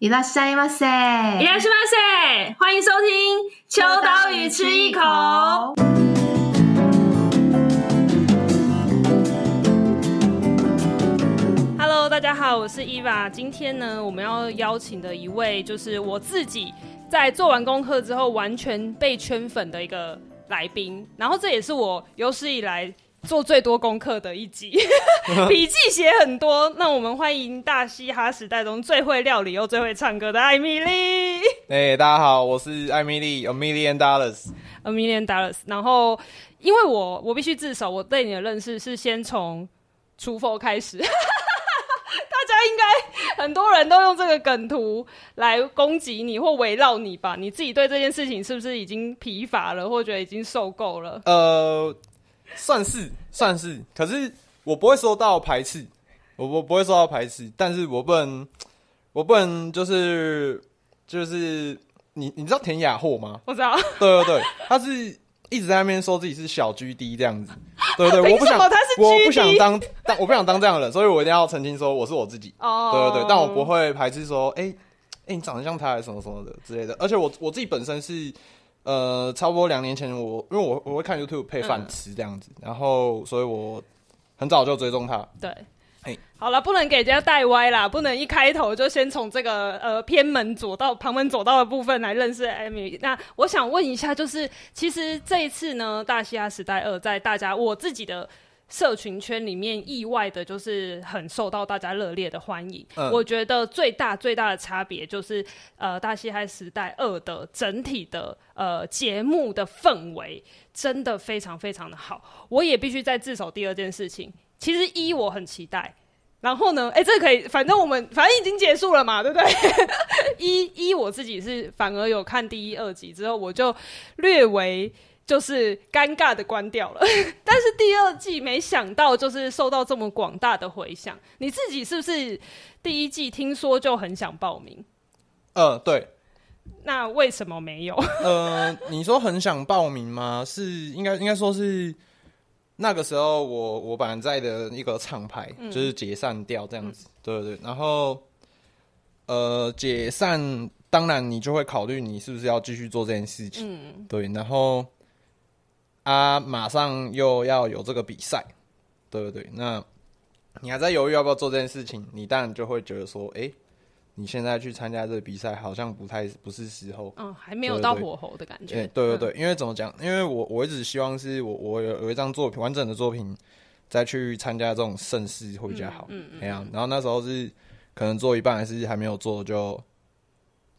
いらっしゃいませ，いらっしゃいませ，欢迎收听《秋刀鱼吃一口》。Hello，大家好，我是伊娃。今天呢，我们要邀请的一位，就是我自己在做完功课之后完全被圈粉的一个来宾。然后，这也是我有史以来。 做最多功课的一集，笔记写很多。那我们欢迎大嘻哈时代中最会料理又最会唱歌的艾米丽。哎、欸，大家好，我是艾米丽，A Million Dollars，A Million Dollars。然后，因为我我必须自首，我对你的认识是先从厨佛开始。大家应该很多人都用这个梗图来攻击你或围绕你吧？你自己对这件事情是不是已经疲乏了，或者已经受够了？呃。算是算是，可是我不会说到排斥，我我不会说到排斥，但是我不能，我不能就是就是你你知道田雅霍吗？我知道，对对对，他是一直在那边说自己是小 GD 这样子，对对对，我不想我不想当当我不想当这样的人，所以我一定要澄清说我是我自己，哦，对对对，但我不会排斥说，哎、欸、哎、欸、你长得像他还什么什么的之类的，而且我我自己本身是。呃，差不多两年前我，我因为我我会看 YouTube 配饭吃这样子，嗯，然后所以我很早就追踪他。对，哎，好了，不能给人家带歪啦，不能一开头就先从这个呃偏门左道、旁门左道的部分来认识艾米。那我想问一下，就是其实这一次呢，《大西亚时代二》在大家我自己的。社群圈里面意外的就是很受到大家热烈的欢迎。嗯。我觉得最大最大的差别就是，呃，《大嘻哈时代二》的整体的呃节目的氛围真的非常非常的好。我也必须再自首第二件事情，其实一我很期待，然后呢，哎，这可以，反正我们反正已经结束了嘛，对不对？一一我自己是反而有看第一二集之后，我就略微。就是尴尬的关掉了，但是第二季没想到就是受到这么广大的回响。你自己是不是第一季听说就很想报名？呃，对。那为什么没有？呃，你说很想报名吗？是应该应该说是那个时候我我本来在的一个厂牌就是解散掉这样子，嗯、对对对。然后呃解散，当然你就会考虑你是不是要继续做这件事情，嗯，对，然后。他马上又要有这个比赛，对不对？那你还在犹豫要不要做这件事情？你当然就会觉得说，哎，你现在去参加这个比赛好像不太不是时候。嗯，还没有到火候的感觉。对对对，因为怎么讲？因为我我一直希望是我我有有一张作品完整的作品再去参加这种盛世会比较好。嗯嗯。然后那时候是可能做一半还是还没有做，就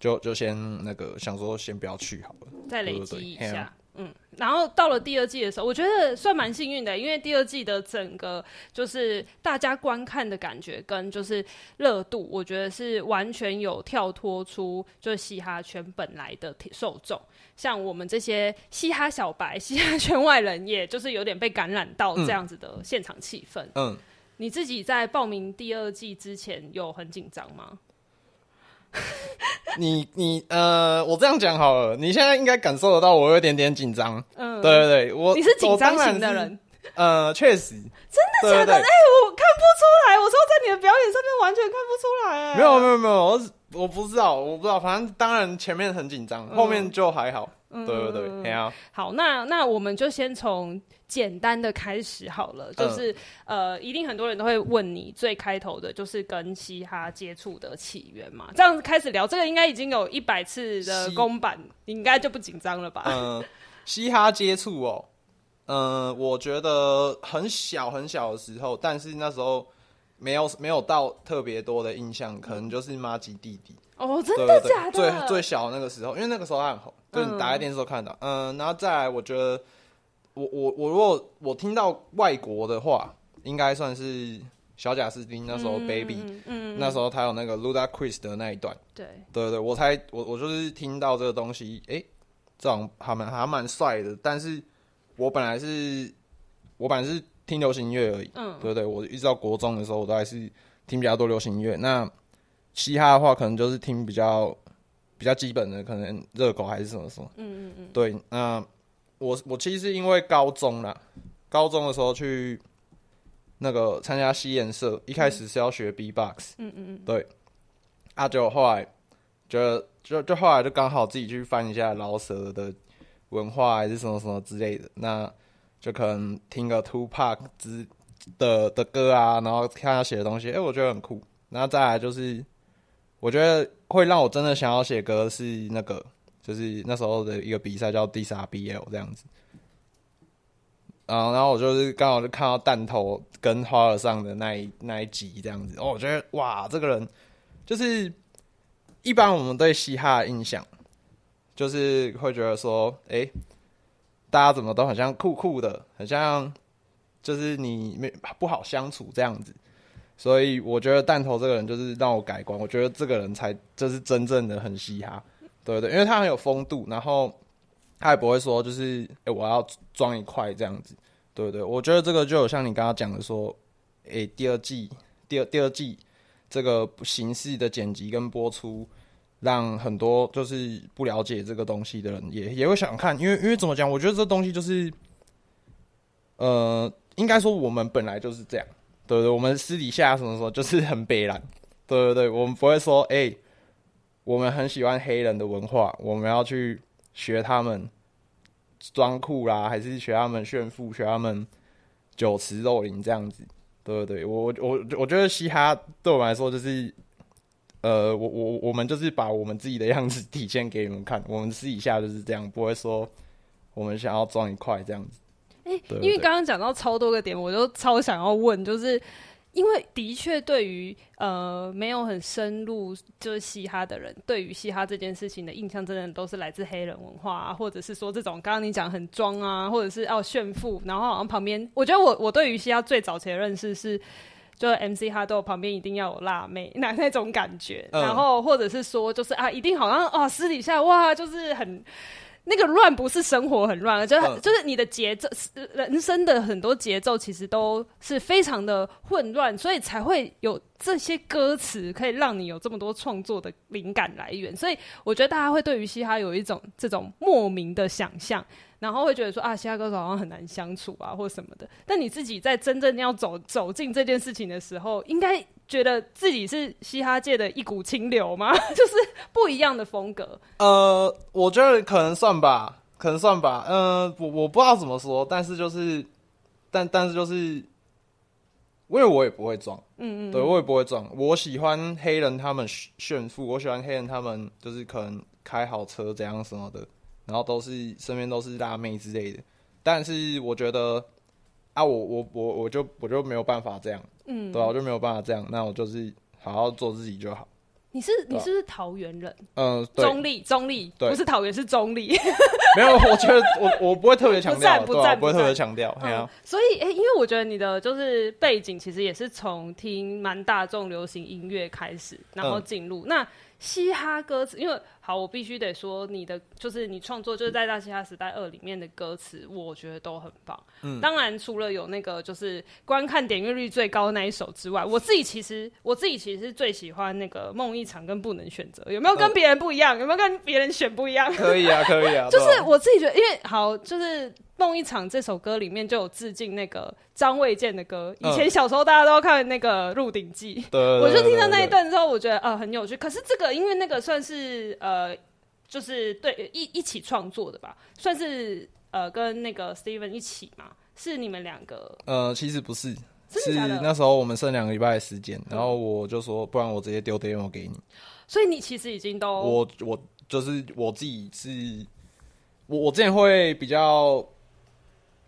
就就先那个想说先不要去好了，再累积一下。嗯，然后到了第二季的时候，我觉得算蛮幸运的，因为第二季的整个就是大家观看的感觉跟就是热度，我觉得是完全有跳脱出就是嘻哈圈本来的受众，像我们这些嘻哈小白、嘻哈圈外人，也就是有点被感染到这样子的现场气氛。嗯，你自己在报名第二季之前有很紧张吗？你你呃，我这样讲好了，你现在应该感受得到我有点点紧张。嗯，对对对，我你是紧张型的人。呃，确实，真的假的？哎、欸，我看不出来。我说在你的表演上面完全看不出来。哎，没有没有没有，我我不知道，我不知道。反正当然前面很紧张，后面就还好。嗯、对对对，没有。好，那那我们就先从。简单的开始好了，就是、嗯、呃，一定很多人都会问你最开头的就是跟嘻哈接触的起源嘛。这样子开始聊，这个应该已经有一百次的公版，你应该就不紧张了吧？嗯，嘻哈接触哦，嗯，我觉得很小很小的时候，但是那时候没有没有到特别多的印象，可能就是妈吉弟弟哦，真的假的？最最小的那个时候，因为那个时候他很红，就是你打开电视都看到，嗯，嗯，然后再来，我觉得。我我我如果我听到外国的话，应该算是小贾斯汀那时候 Baby，嗯，嗯，那时候他有那个 Luda Chris 的那一段，对。对对，我才我我就是听到这个东西，哎、欸，这种还蛮还蛮帅的，但是我本来是我本来是听流行音乐而已，嗯，对对，我一直到国中的时候，我都还是听比较多流行音乐，那嘻哈的话，可能就是听比较比较基本的，可能热狗还是什么什么，嗯嗯嗯，对，那。我我其实是因为高中啦，高中的时候去那个参加西研社，一开始是要学 B-box，嗯嗯嗯，对，啊，就后来就就就后来就刚好自己去翻一下饶舌的文化还是什么什么之类的，那就可能听个 Two Pack 之的的歌啊，然后看他写的东西，哎、欸，我觉得很酷。然后再来就是，我觉得会让我真的想要写歌是那个，就是那时候的一个比赛叫 DISRBL 这样子。啊，然后我就是刚好就看到弹头跟花儿上的那一那一集这样子，哦，我觉得哇，这个人就是一般我们对嘻哈的印象，就是会觉得说，哎、大家怎么都很像酷酷的，很像就是你没不好相处这样子，所以我觉得弹头这个人就是让我改观，我觉得这个人才就是真正的很嘻哈，对对，因为他很有风度，然后。他也不会说，就是哎、我要装一块这样子，对对？我觉得这个就有像你刚刚讲的说，哎、第二季、第二第二季这个形式的剪辑跟播出，让很多就是不了解这个东西的人也也会想看，因为因为怎么讲？我觉得这东西就是，呃，应该说我们本来就是这样，对对？我们私底下什么时候就是很北烂，对对对，我们不会说，哎、我们很喜欢黑人的文化，我们要去。学他们装酷啦，还是学他们炫富，学他们酒池肉林这样子，对对对，我我我觉得嘻哈对我们来说就是，呃，我我我们就是把我们自己的样子体现给你们看，我们私底下就是这样，不会说我们想要装一块这样子。哎、欸，因为刚刚讲到超多个点，我就超想要问，就是。因为的确，对于呃没有很深入就是嘻哈的人，对于嘻哈这件事情的印象，真的都是来自黑人文化啊，或者是说这种刚刚你讲很装啊，或者是要炫富，然后好像旁边，我觉得我我对于嘻哈最早期的认识是，就 MC 哈豆旁边一定要有辣妹那那种感觉，然后或者是说就是啊，一定好像哦私底下哇就是很。那个乱不是生活很乱，就就是你的节奏，人生的很多节奏其实都是非常的混乱，所以才会有这些歌词可以让你有这么多创作的灵感来源。所以我觉得大家会对于嘻哈有一种这种莫名的想象。然后会觉得说啊，嘻哈歌手好像很难相处啊，或什么的。但你自己在真正要走走进这件事情的时候，应该觉得自己是嘻哈界的一股清流吗？就是不一样的风格。呃，我觉得可能算吧，可能算吧。呃，我我不知道怎么说，但是就是，但但是就是，因为我也不会装，嗯嗯，对我也不会装。我喜欢黑人他们炫富，我喜欢黑人他们就是可能开好车怎样什么的。然后都是身边都是辣妹之类的，但是我觉得啊，我我我我就我就没有办法这样，嗯，对啊，我就没有办法这样，那我就是好好做自己就好。你是你是不是桃园人？嗯，中立中立，不是桃园是中立。没有，我觉得我我不会特别强调，不在不会特别强调，对啊。所以哎，因为我觉得你的就是背景其实也是从听蛮大众流行音乐开始，然后进入那。嘻哈歌词，因为好，我必须得说，你的就是你创作就是在《大嘻哈时代二》里面的歌词，我觉得都很棒。嗯，当然除了有那个就是观看点阅率最高的那一首之外，我自己其实我自己其实最喜欢那个《梦一场》跟《不能选择》，有没有跟别人不一样？嗯、有没有跟别人选不一样？可以啊，可以啊。就是我自己觉得，因为好就是。《梦一场》这首歌里面就有致敬那个张卫健的歌。以前小时候大家都要看那个《鹿鼎记》，对，我就听到那一段之后，我觉得呃很有趣。可是这个因为那个算是呃就是对一一起创作的吧，算是呃跟那个 Steven 一起嘛，是你们两个？呃，其实不是，是那时候我们剩两个礼拜的时间，然后我就说，不然我直接丢 demo 给你。所以你其实已经都我我就是我自己是，我我之前会比较。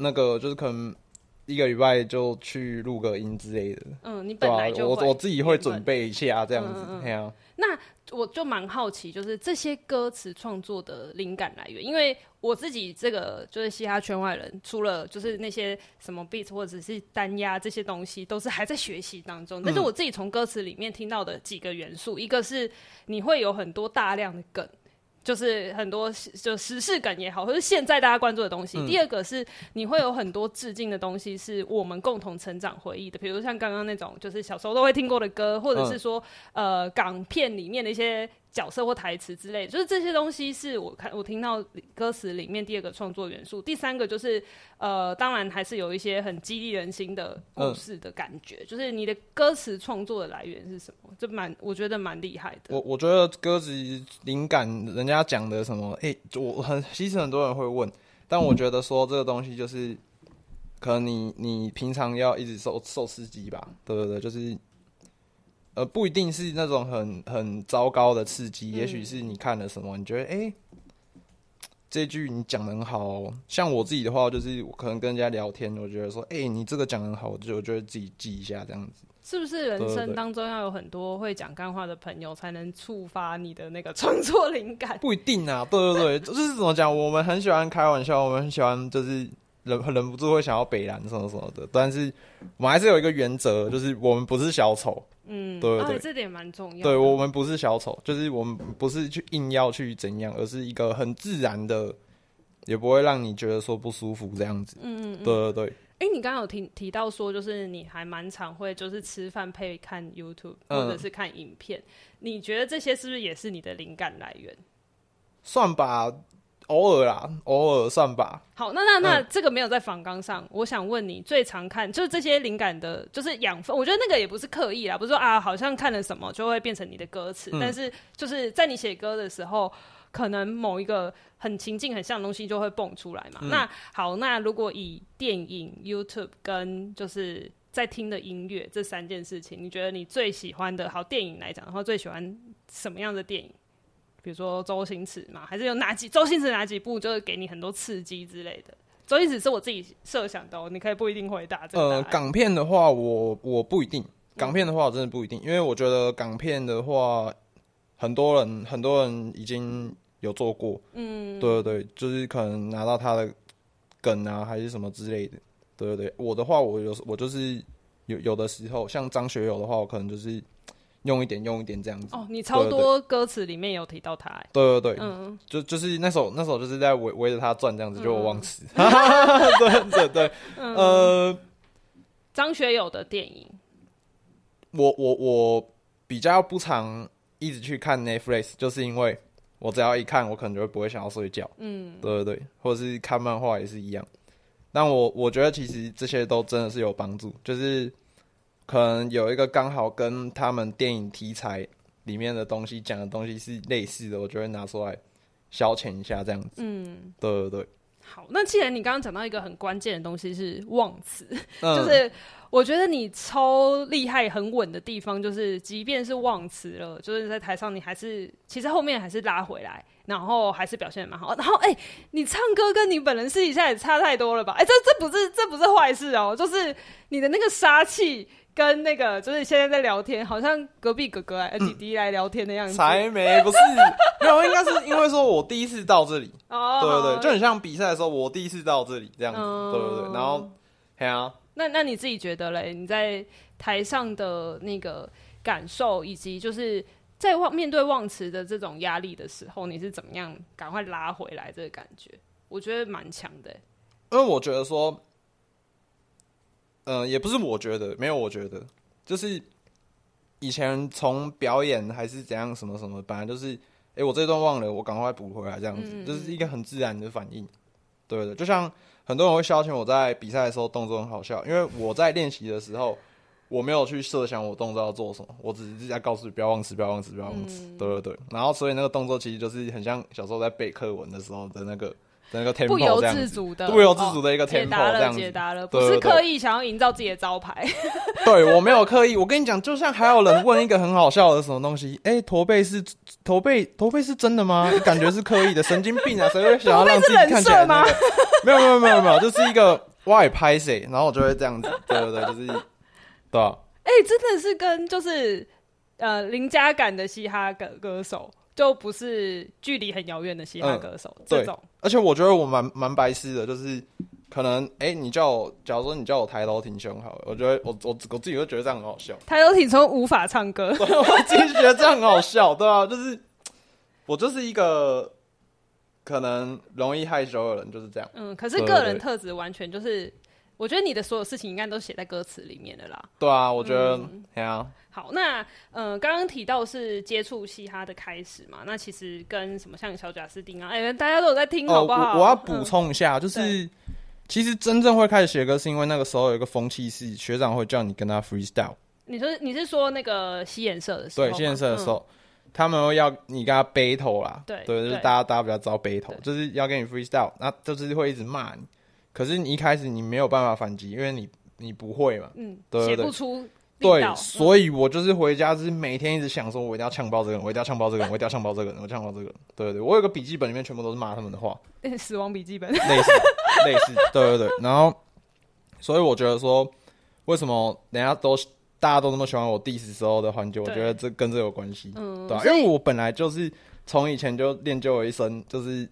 那个就是可能一个礼拜就去录个音之类的。嗯，你本来就我我自己会准备一下这样子。嗯嗯啊、那我就蛮好奇，就是这些歌词创作的灵感来源，因为我自己这个就是嘻哈圈外人，除了就是那些什么 beat 或者是单压这些东西，都是还在学习当中。但是我自己从歌词里面听到的几个元素，嗯、一个是你会有很多大量的梗。就是很多就时事感也好，或是现在大家关注的东西。嗯、第二个是你会有很多致敬的东西，是我们共同成长回忆的，比如像刚刚那种就是小时候都会听过的歌，或者是说、嗯、呃港片里面的一些角色或台词之类的，就是这些东西是我看我听到歌词里面第二个创作元素。第三个就是呃，当然还是有一些很激励人心的故事的感觉。嗯、就是你的歌词创作的来源是什么？这蛮我觉得蛮厉害的。我我觉得歌词灵感，人家讲的什么？哎、欸，我很其实很多人会问，但我觉得说这个东西就是可能你你平常要一直受受刺激吧？对对对，就是。呃，不一定是那种很很糟糕的刺激，嗯、也许是你看了什么，你觉得哎、欸，这句你讲的很好、喔。像我自己的话，就是我可能跟人家聊天，我觉得说，哎、欸，你这个讲得很好，我就我觉得自己记一下这样子。是不是人生当中要有很多会讲干话的朋友，才能触发你的那个创作灵感？不一定啊，对对对，就是怎么讲，我们很喜欢开玩笑，我们很喜欢就是。忍忍不住会想要北蓝什么什么的，但是我们还是有一个原则，就是我们不是小丑。嗯，对对对，啊、这点蛮重要。对，我们不是小丑，就是我们不是去硬要去怎样，而是一个很自然的，也不会让你觉得说不舒服这样子。嗯，嗯，对对对。哎、欸，你刚刚有提提到说，就是你还蛮常会就是吃饭配看 YouTube 或者是看影片，嗯、你觉得这些是不是也是你的灵感来源？算吧。偶尔啦，偶尔算吧。好，那那那这个没有在访纲上。嗯、我想问你，最常看就是这些灵感的，就是养分。我觉得那个也不是刻意啦，不是说啊，好像看了什么就会变成你的歌词。嗯、但是就是在你写歌的时候，可能某一个很情境很像的东西就会蹦出来嘛。嗯、那好，那如果以电影、YouTube 跟就是在听的音乐这三件事情，你觉得你最喜欢的，好电影来讲的话，最喜欢什么样的电影？比如说周星驰嘛，还是有哪几周星驰哪几部就是给你很多刺激之类的？周星驰是我自己设想的，你可以不一定回答这个。呃，港片的话，我我不一定。港片的话，我真的不一定，嗯、因为我觉得港片的话，很多人很多人已经有做过。嗯，对对对，就是可能拿到他的梗啊，还是什么之类的。对对对，我的话，我有我就是有有的时候，像张学友的话，我可能就是。用一点，用一点这样子。哦，你超多歌词里面有提到他。对对对，嗯，就就是那首那首就是在围围着他转这样子，就我忘词。对对对，呃，张学友的电影，我我我比较不常一直去看 Netflix，就是因为我只要一看，我可能就会不会想要睡觉。嗯，对对对，或者是看漫画也是一样。但我我觉得其实这些都真的是有帮助，就是。可能有一个刚好跟他们电影题材里面的东西讲的东西是类似的，我就会拿出来消遣一下这样子。嗯，对对对。好，那既然你刚刚讲到一个很关键的东西是忘词，嗯、就是我觉得你超厉害、很稳的地方，就是即便是忘词了，就是在台上你还是其实后面还是拉回来，然后还是表现的蛮好。然后哎、欸，你唱歌跟你本人私底下也差太多了吧？哎、欸，这这不是这不是坏事哦、喔，就是你的那个杀气。跟那个就是现在在聊天，好像隔壁哥哥来、嗯、弟弟来聊天的样子。才没不是，没有，应该是因为说我第一次到这里，哦，对对对，就很像比赛的时候，我第一次到这里这样子，嗯、对对对。然后，嘿啊，那那你自己觉得嘞？你在台上的那个感受，以及就是在忘面对忘词的这种压力的时候，你是怎么样赶快拉回来这个感觉？我觉得蛮强的，因为我觉得说。嗯、呃，也不是我觉得，没有我觉得，就是以前从表演还是怎样什么什么，本来就是，哎、欸，我这段忘了，我赶快补回来，这样子，嗯、就是一个很自然的反应。对的，就像很多人会消遣我在比赛的时候动作很好笑，因为我在练习的时候，我没有去设想我动作要做什么，我只是在告诉你不要忘词，不要忘词，不要忘词。嗯、对对对，然后所以那个动作其实就是很像小时候在背课文的时候的那个。那个 tempo 不由自主的，不由自主的一个 tempo 这样子，解答了，不是刻意想要营造自己的招牌。对，我没有刻意。我跟你讲，就像还有人问一个很好笑的什么东西，哎，驼背是驼背，驼背是真的吗？感觉是刻意的，神经病啊！谁会想要让自己看起来那个？没有没有没有没有，就是一个外拍谁，然后我就会这样子。对对对，就是对啊。哎，真的是跟就是呃邻家感的嘻哈歌歌手。就不是距离很遥远的嘻哈歌手，嗯、这种。而且我觉得我蛮蛮白痴的，就是可能哎、欸，你叫我，假如说你叫我抬头挺胸好了，我觉得我我我自己会觉得这样很好笑。抬头挺胸无法唱歌，我自己觉得这样很好笑，对啊，就是我就是一个可能容易害羞的人，就是这样。嗯，可是个人特质完全就是我觉得你的所有事情应该都写在歌词里面的啦。对啊，我觉得，对、嗯、啊。好，那嗯，刚刚提到是接触嘻哈的开始嘛，那其实跟什么像小贾斯汀啊，哎、欸，大家都有在听，好不好？哦、我，我要补充一下，嗯、就是其实真正会开始写歌，是因为那个时候有一个风气是学长会叫你跟他 freestyle。你说你是说那个吸颜色的时候？对，吸颜色的时候，嗯、他们会要你跟他 battle 啦。对，对，就是大家大家比较知道 battle，就是要跟你 freestyle，那就是会一直骂你。可是你一开始你没有办法反击，因为你你不会嘛，嗯，对对对，写不出。对，所以我就是回家，就是每天一直想说，我一定要呛爆这个人，我一定要呛爆这个人，我一定要呛爆这个人，我呛爆这个人。对对对，我有个笔记本里面全部都是骂他们的话，死亡笔记本，类似类似，对对对。然后，所以我觉得说，为什么人家都大家都那么喜欢我 diss 时候的环节？我觉得这跟这有关系，嗯，对吧？因为我本来就是从以前就练就了一身，就是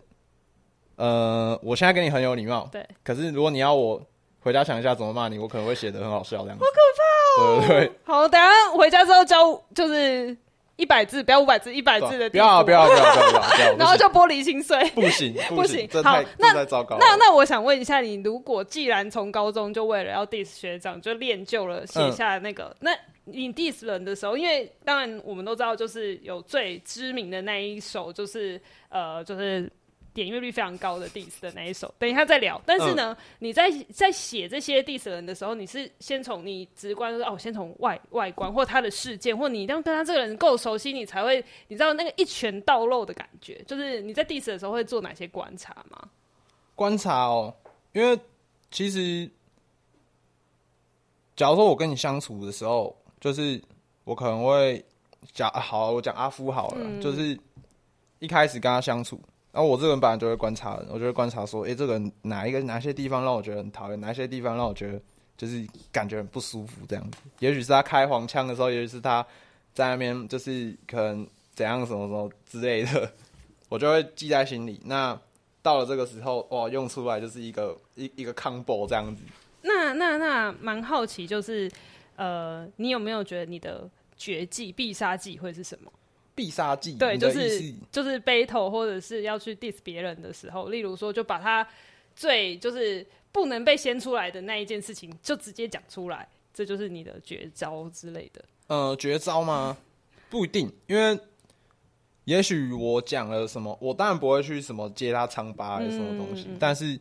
呃，我现在跟你很有礼貌，对。可是如果你要我回家想一下怎么骂你，我可能会写得很好笑这样子。好可怕。对对对，好，等下回家之后教就是一百字，不要五百字，一百字的。不要不要不要不要不要，然后就玻璃心碎。不行不行，好，那那那我想问一下，你如果既然从高中就为了要 diss 学长，就练就了写下那个，那你 diss 人的时候，因为当然我们都知道，就是有最知名的那一首，就是呃，就是。点阅率非常高的 diss 的那一首，等一下再聊。但是呢，嗯、你在在写这些 diss 人的时候，你是先从你直观说哦，先从外外观或他的事件，或你一定要跟他这个人够熟悉，你才会你知道那个一拳到肉的感觉。就是你在 diss 的时候会做哪些观察吗？观察哦，因为其实假如说我跟你相处的时候，就是我可能会讲好，我讲阿夫好了，嗯、就是一开始跟他相处。然后我这个人本来就会观察，我就会观察说，哎，这个人哪一个哪些地方让我觉得很讨厌，哪些地方让我觉得就是感觉很不舒服这样子。也许是他开黄腔的时候，也许是他在那边就是可能怎样什么什么之类的，我就会记在心里。那到了这个时候，哇，用出来就是一个一一个 combo 这样子。那那那蛮好奇，就是呃，你有没有觉得你的绝技必杀技会是什么？必杀技，对，就是就是 battle 或者是要去 diss 别人的时候，例如说，就把他最就是不能被掀出来的那一件事情，就直接讲出来，这就是你的绝招之类的。呃，绝招吗？不一定，因为也许我讲了什么，我当然不会去什么揭他疮疤什么东西，嗯、但是。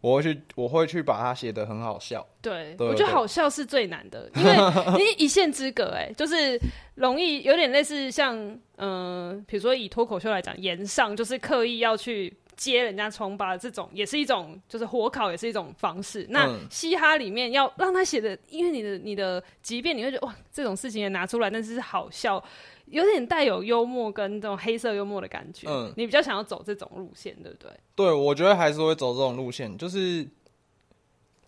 我会去，我会去把它写得很好笑。对，对我觉得好笑是最难的，因为你一线之隔，哎，就是容易有点类似像，嗯、呃，比如说以脱口秀来讲，言上就是刻意要去揭人家疮疤，这种也是一种，就是火烤也是一种方式。那嘻哈里面要让他写的，因为你的你的，即便你会觉得哇，这种事情也拿出来，但是是好笑。有点带有幽默跟这种黑色幽默的感觉，嗯，你比较想要走这种路线，对不对？对，我觉得还是会走这种路线，就是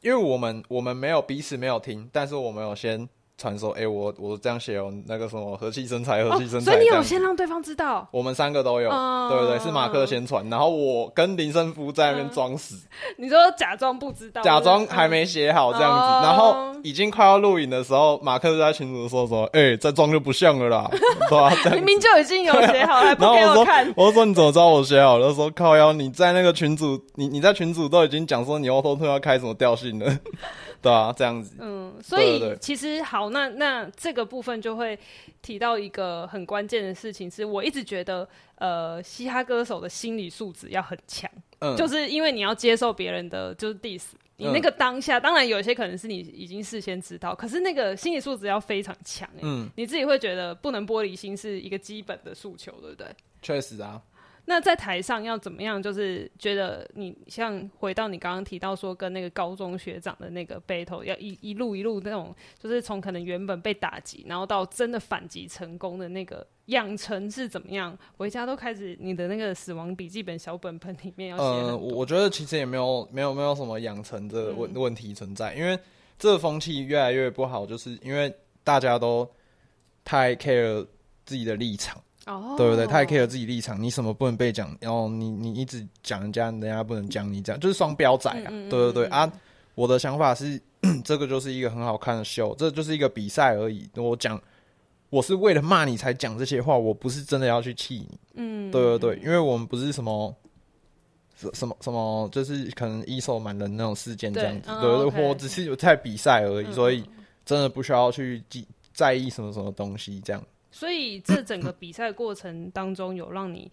因为我们我们没有彼此没有听，但是我们有先。传说，哎、欸，我我这样写哦，那个什么和气生财，和气生财、哦，所以你有先让对方知道，我们三个都有，嗯、对不对，对？是马克先传，然后我跟林胜夫在那边装死、嗯。你说假装不知道，假装还没写好这样子，嗯、然后已经快要录影的时候，马克就在群组说说，哎、欸，再装就不像了啦，对吧？明明就已经有写好，还不给我看。我说，我说你怎么知道我写好了？他说靠腰，你在那个群组，你你在群组都已经讲说你后头要开什么调性了。对啊，这样子。嗯，所以其实好，那那这个部分就会提到一个很关键的事情，是我一直觉得，呃，嘻哈歌手的心理素质要很强。嗯，就是因为你要接受别人的就是 diss，你那个当下，嗯、当然有些可能是你已经事先知道，可是那个心理素质要非常强。嗯，你自己会觉得不能玻璃心是一个基本的诉求，对不对？确实啊。那在台上要怎么样？就是觉得你像回到你刚刚提到说，跟那个高中学长的那个 battle，要一一路一路那种，就是从可能原本被打击，然后到真的反击成功的那个养成是怎么样？回家都开始你的那个死亡笔记本小本本里面要写。呃，我觉得其实也没有没有没有什么养成的问问题存在，嗯、因为这风气越来越不好，就是因为大家都太 care 自己的立场。哦，对不对？他也可以有自己立场，你什么不能被讲？然后你你一直讲人家，人家不能讲你，这样就是双标仔啊！嗯嗯嗯对对对啊！我的想法是，这个就是一个很好看的秀，这就是一个比赛而已。我讲，我是为了骂你才讲这些话，我不是真的要去气你。嗯，对对对，因为我们不是什么什么什么，就是可能一手满人那种事件这样子。对，对，嗯、我只是有在比赛而已，嗯，所以真的不需要去记在意什么什么东西这样。所以这整个比赛过程当中，有让你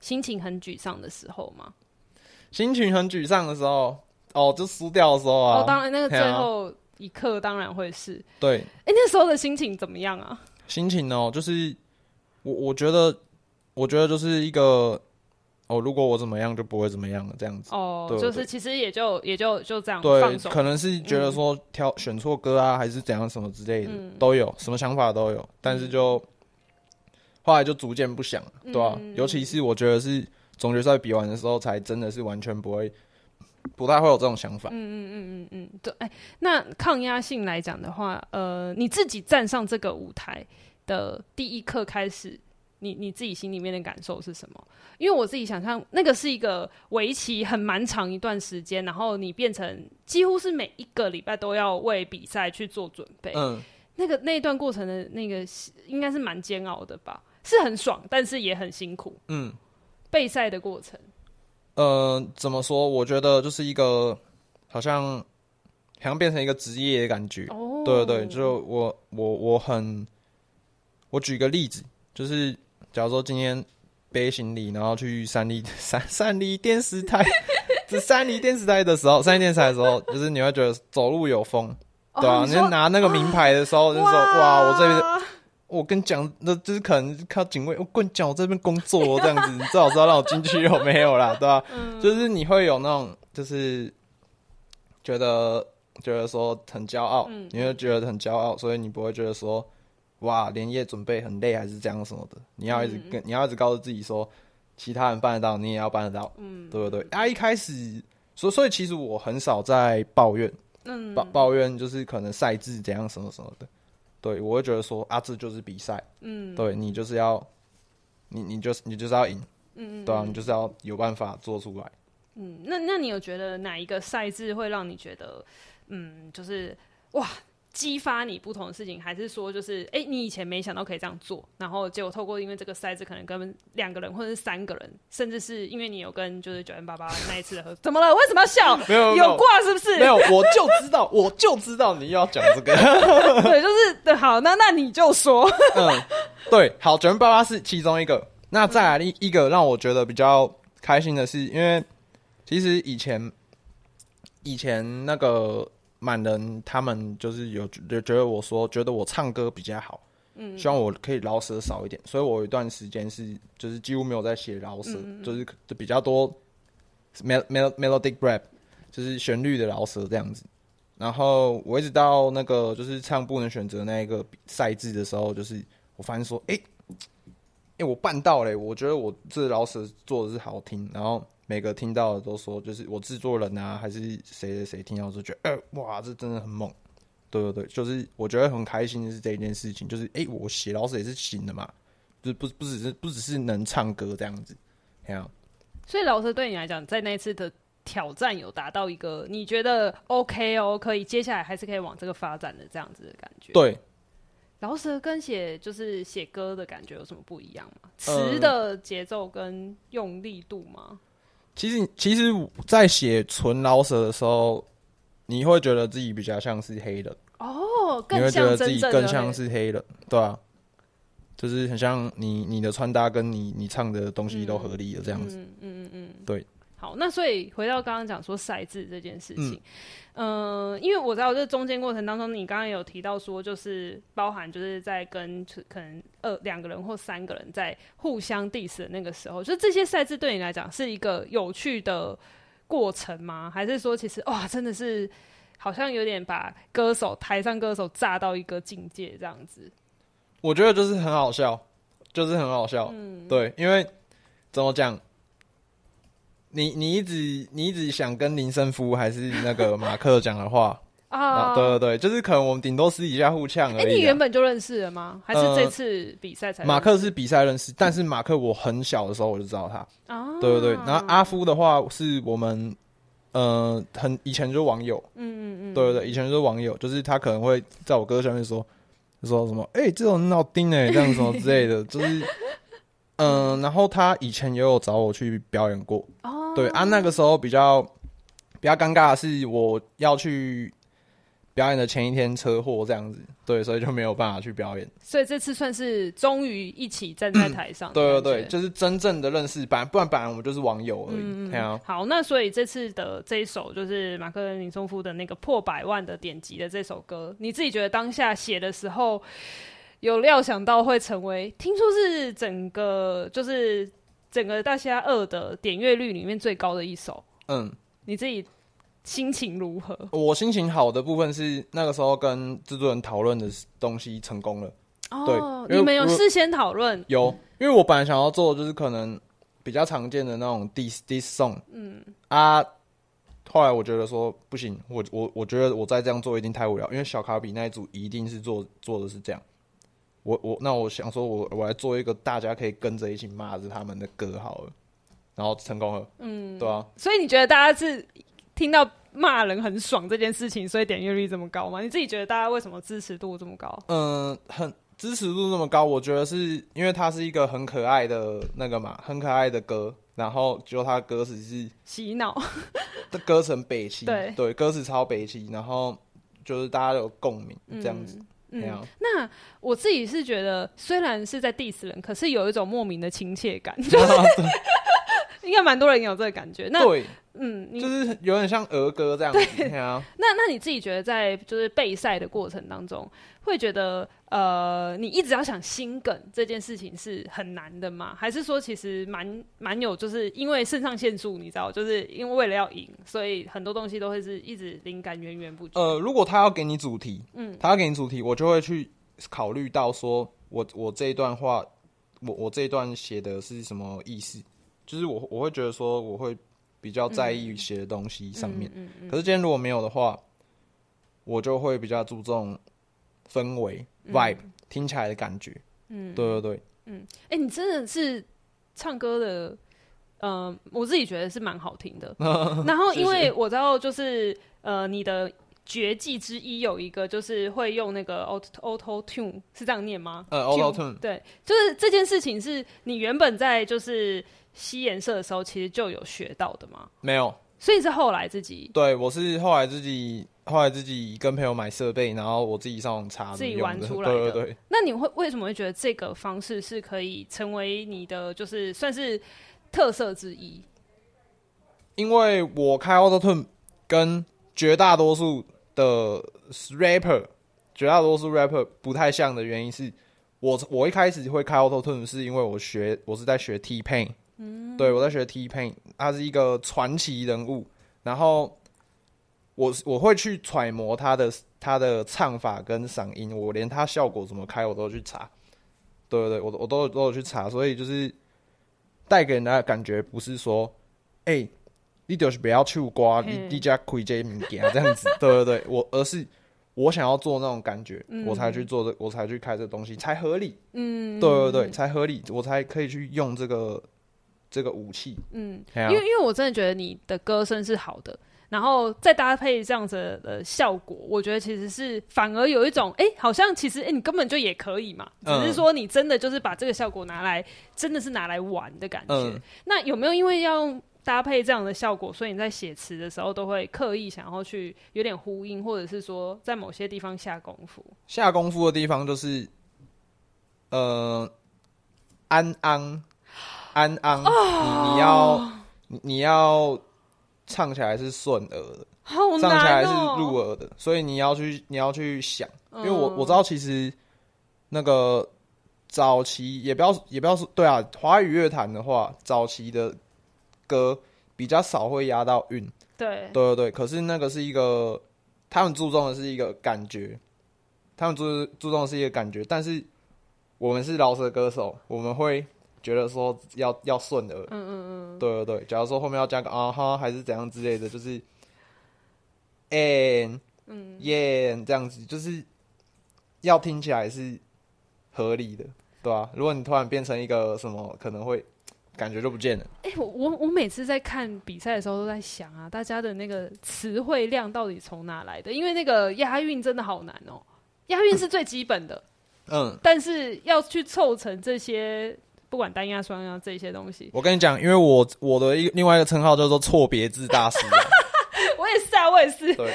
心情很沮丧的时候吗？心情很沮丧的时候，哦，就输掉的时候啊。哦，当然，那个最后一刻当然会是。对。哎、欸，那时候的心情怎么样啊？心情哦，就是我我觉得，我觉得就是一个哦，如果我怎么样，就不会怎么样了，这样子。哦，对就是其实也就也就就这样对。可能是觉得说挑、嗯、选错歌啊，还是怎样什么之类的，嗯、都有什么想法都有，但是就。嗯后来就逐渐不想，对吧、啊嗯？尤其是我觉得是总决赛比完的时候，才真的是完全不会，不太会有这种想法。嗯嗯嗯嗯嗯，对。哎，那抗压性来讲的话，呃，你自己站上这个舞台的第一刻开始，你你自己心里面的感受是什么？因为我自己想象，那个是一个围棋很蛮长一段时间，然后你变成几乎是每一个礼拜都要为比赛去做准备。嗯，那个那一段过程的那个应该是蛮煎熬的吧？是很爽，但是也很辛苦。嗯，备赛的过程，呃，怎么说？我觉得就是一个好像好像变成一个职业的感觉。哦，对对对，就我我我很，我举个例子，就是假如说今天背行李，然后去三立 三三立电视台，这三立电视台的时候，三立电视台的时候，就是你会觉得走路有风，对啊，你，你拿那个名牌的时候，就是说哇，哇，我这边。我跟你讲，那就是可能靠警卫。我跟你讲，我这边工作这样子，你最好知道让我进去有没有啦，对吧、啊 嗯？就是你会有那种，就是觉得觉得说很骄傲、嗯，你会觉得很骄傲，所以你不会觉得说哇连夜准备很累还是这样什么的。你要一直跟、嗯、你要一直告诉自己说，其他人办得到，你也要办得到，嗯，对不对？啊，一开始，所所以其实我很少在抱怨，嗯，抱抱怨就是可能赛制怎样什么什么的。对，我会觉得说啊，这就是比赛，嗯，对你就是要，你你就是你就是要赢，嗯，对啊，你就是要有办法做出来，嗯，那那你有觉得哪一个赛制会让你觉得，嗯，就是哇？激发你不同的事情，还是说就是哎、欸，你以前没想到可以这样做，然后结果透过因为这个赛制，可能跟两个人或者是三个人，甚至是因为你有跟就是九零八八那一次的合作，怎么了？为什么要笑？没有有挂是不是？没有，我就知道，我就知道你要讲这个。对，就是对，好，那那你就说。嗯，对，好，九零八八是其中一个。那再来一一个让我觉得比较开心的是，因为其实以前以前那个。满人他们就是有觉得我说觉得我唱歌比较好，嗯，希望我可以饶舌少一点，所以我有一段时间是就是几乎没有在写饶舌，嗯，就是就比较多 mel mel melodic rap，就是旋律的饶舌这样子。然后我一直到那个就是唱不能选择那一个赛制的时候，就是我发现说，哎，哎，我办到了，我觉得我这饶舌做的是好听，然后。每个听到的都说，就是我制作人啊，还是谁谁谁听到就觉得，哎、欸，哇，这真的很猛，对对对，就是我觉得很开心的是这一件事情，就是哎、欸，我写老师也是行的嘛，就是不不只是不只是能唱歌这样子，这样。所以老师对你来讲，在那一次的挑战有达到一个你觉得 OK 哦，可以接下来还是可以往这个发展的这样子的感觉。对，饶舌跟写就是写歌的感觉有什么不一样吗？词的节奏跟用力度吗？其实，其实，在写纯饶舌的时候，你会觉得自己比较像是黑人。哦，你会觉得自己更像是黑人，对啊，就是很像你你的穿搭跟你你唱的东西都合理的这样子，嗯嗯嗯，嗯，对。好，那所以回到刚刚讲说赛制这件事情。嗯因为我知道这中间过程当中，你刚刚有提到说，就是包含就是在跟可能二两个人或三个人在互相 diss 的那个时候，就这些赛制对你来讲是一个有趣的过程吗？还是说其实哇，真的是好像有点把歌手台上歌手炸到一个境界这样子？我觉得就是很好笑，就是很好笑。嗯，对，因为怎么讲？你你一直你一直想跟林森夫还是那个马克讲的话啊？对对对，就是可能我们顶多私底下互呛而已。哎、欸，你原本就认识了吗？还是这次比赛才、呃？马克是比赛认识，但是马克我很小的时候我就知道他。啊，对对对。然后阿夫的话是我们呃很以前就是网友。嗯嗯嗯。对对对，以前就是网友，就是他可能会在我哥下面说说什么哎、欸，这种很好听哎，这样什么之类的，就是嗯、呃，然后他以前也有找我去表演过。哦。哦，对啊，那个时候比较比较尴尬的是，我要去表演的前一天车祸这样子，对，所以就没有办法去表演。所以这次算是终于一起站在台 上，对对对，就是真正的认识，不然不然本来我们就是网友而已。嗯，啊、好，那所以这次的这一首就是马克林松夫的那个破百万的点击的这首歌，你自己觉得当下写的时候有料想到会成为，听说是整个就是。整个大虾二的点阅率里面最高的一首，嗯，你自己心情如何？我心情好的部分是那个时候跟制作人讨论的东西成功了。哦，对，你们有事先讨论？有，因为我本来想要做的就是可能比较常见的那种 diss diss song，嗯啊，后来我觉得说不行，我我我觉得我再这样做一定太无聊，因为小卡比那一组一定是做做的是这样。我我那我想说我，我我来做一个大家可以跟着一起骂着他们的歌好了，然后成功了，嗯，对啊。所以你觉得大家是听到骂人很爽这件事情，所以点阅率这么高吗？你自己觉得大家为什么支持度这么高？嗯，很支持度这么高，我觉得是因为它是一个很可爱的那个嘛，很可爱的歌，然后就它歌词是洗脑的歌词北齐，对对，歌词超北齐，然后就是大家有共鸣这样子。嗯嗯，那我自己是觉得，虽然是在 diss 人，可是有一种莫名的亲切感，就 是 应该蛮多人有这个感觉。那对，嗯，就是有点像儿歌这样子。对啊，那那你自己觉得，在就是备赛的过程当中，会觉得呃，你一直要想心梗这件事情是很难的吗？还是说其实蛮蛮有，就是因为肾上腺素，你知道，就是因为为了要赢，所以很多东西都会是一直灵感源源不绝。呃，如果他要给你主题，嗯，他要给你主题，我就会去考虑到说我我这一段话，我我这一段写的是什么意思？就是我我会觉得说我会比较在意写的东西上面。嗯嗯嗯嗯、可是今天如果没有的话，我就会比较注重。氛围、vibe、嗯、听起来的感觉，嗯，对对对，嗯，哎、欸，你真的是唱歌的，嗯、呃，我自己觉得是蛮好听的。然后，因为我知道，就是呃，你的绝技之一有一个，就是会用那个 auto auto tune，是这样念吗？呃，auto tune，对，就是这件事情是你原本在就是吸颜色的时候，其实就有学到的吗？没有，所以是后来自己，对，我是后来自己。后来自己跟朋友买设备，然后我自己上网查，自己玩出来的。对对对。那你会为什么会觉得这个方式是可以成为你的，就是算是特色之一？因为我开 Auto Tune 跟绝大多数的 rapper，绝大多数 rapper 不太像的原因是，我我一开始会开 Auto Tune 是因为我学我是在学 T-Pain，嗯，对我在学 T-Pain，他是一个传奇人物，然后。我我会去揣摩他的他的唱法跟嗓音，我连他效果怎么开我都去查，对对对，我我都都有去查，所以就是带给人的感觉不是说，哎、欸，你就是不要去刮，你你家亏这物件这样子，对对对，我而是我想要做那种感觉，嗯、我才去做这，我才去开这个东西才合理，嗯，对对对，才合理，我才可以去用这个这个武器，嗯，因为因为我真的觉得你的歌声是好的。然后再搭配这样子的效果，我觉得其实是反而有一种，哎、欸，好像其实哎、欸，你根本就也可以嘛，只是说你真的就是把这个效果拿来，真的是拿来玩的感觉。嗯、那有没有因为要搭配这样的效果，所以你在写词的时候都会刻意想要去有点呼应，或者是说在某些地方下功夫？下功夫的地方就是，呃，安安安安，你你要你你要。唱起来是顺耳的，好难喔，唱起来是入耳的，所以你要去你要去想，因为我我知道其实那个早期也不要也不要说对啊，华语乐坛的话，早期的歌比较少会压到韵，对。对对对，可是那个是一个他们注重的是一个感觉，他们注注重的是一个感觉，但是我们是饶舌歌手，我们会。觉得说要要顺的，嗯嗯嗯，对对对。假如说后面要加个啊哈，还是怎样之类的，就是，and 嗯耶这样子，就是要听起来是合理的，对吧？如果你突然变成一个什么，可能会感觉就不见了。哎、欸，我我我每次在看比赛的时候都在想啊，大家的那个词汇量到底从哪来的？因为那个押韵真的好难哦，押韵是最基本的，嗯，但是要去凑成这些。不管单压双压这些东西。我跟你讲，因为我我的一另外一个称号叫做错别字大师。我也是啊，我也是。对。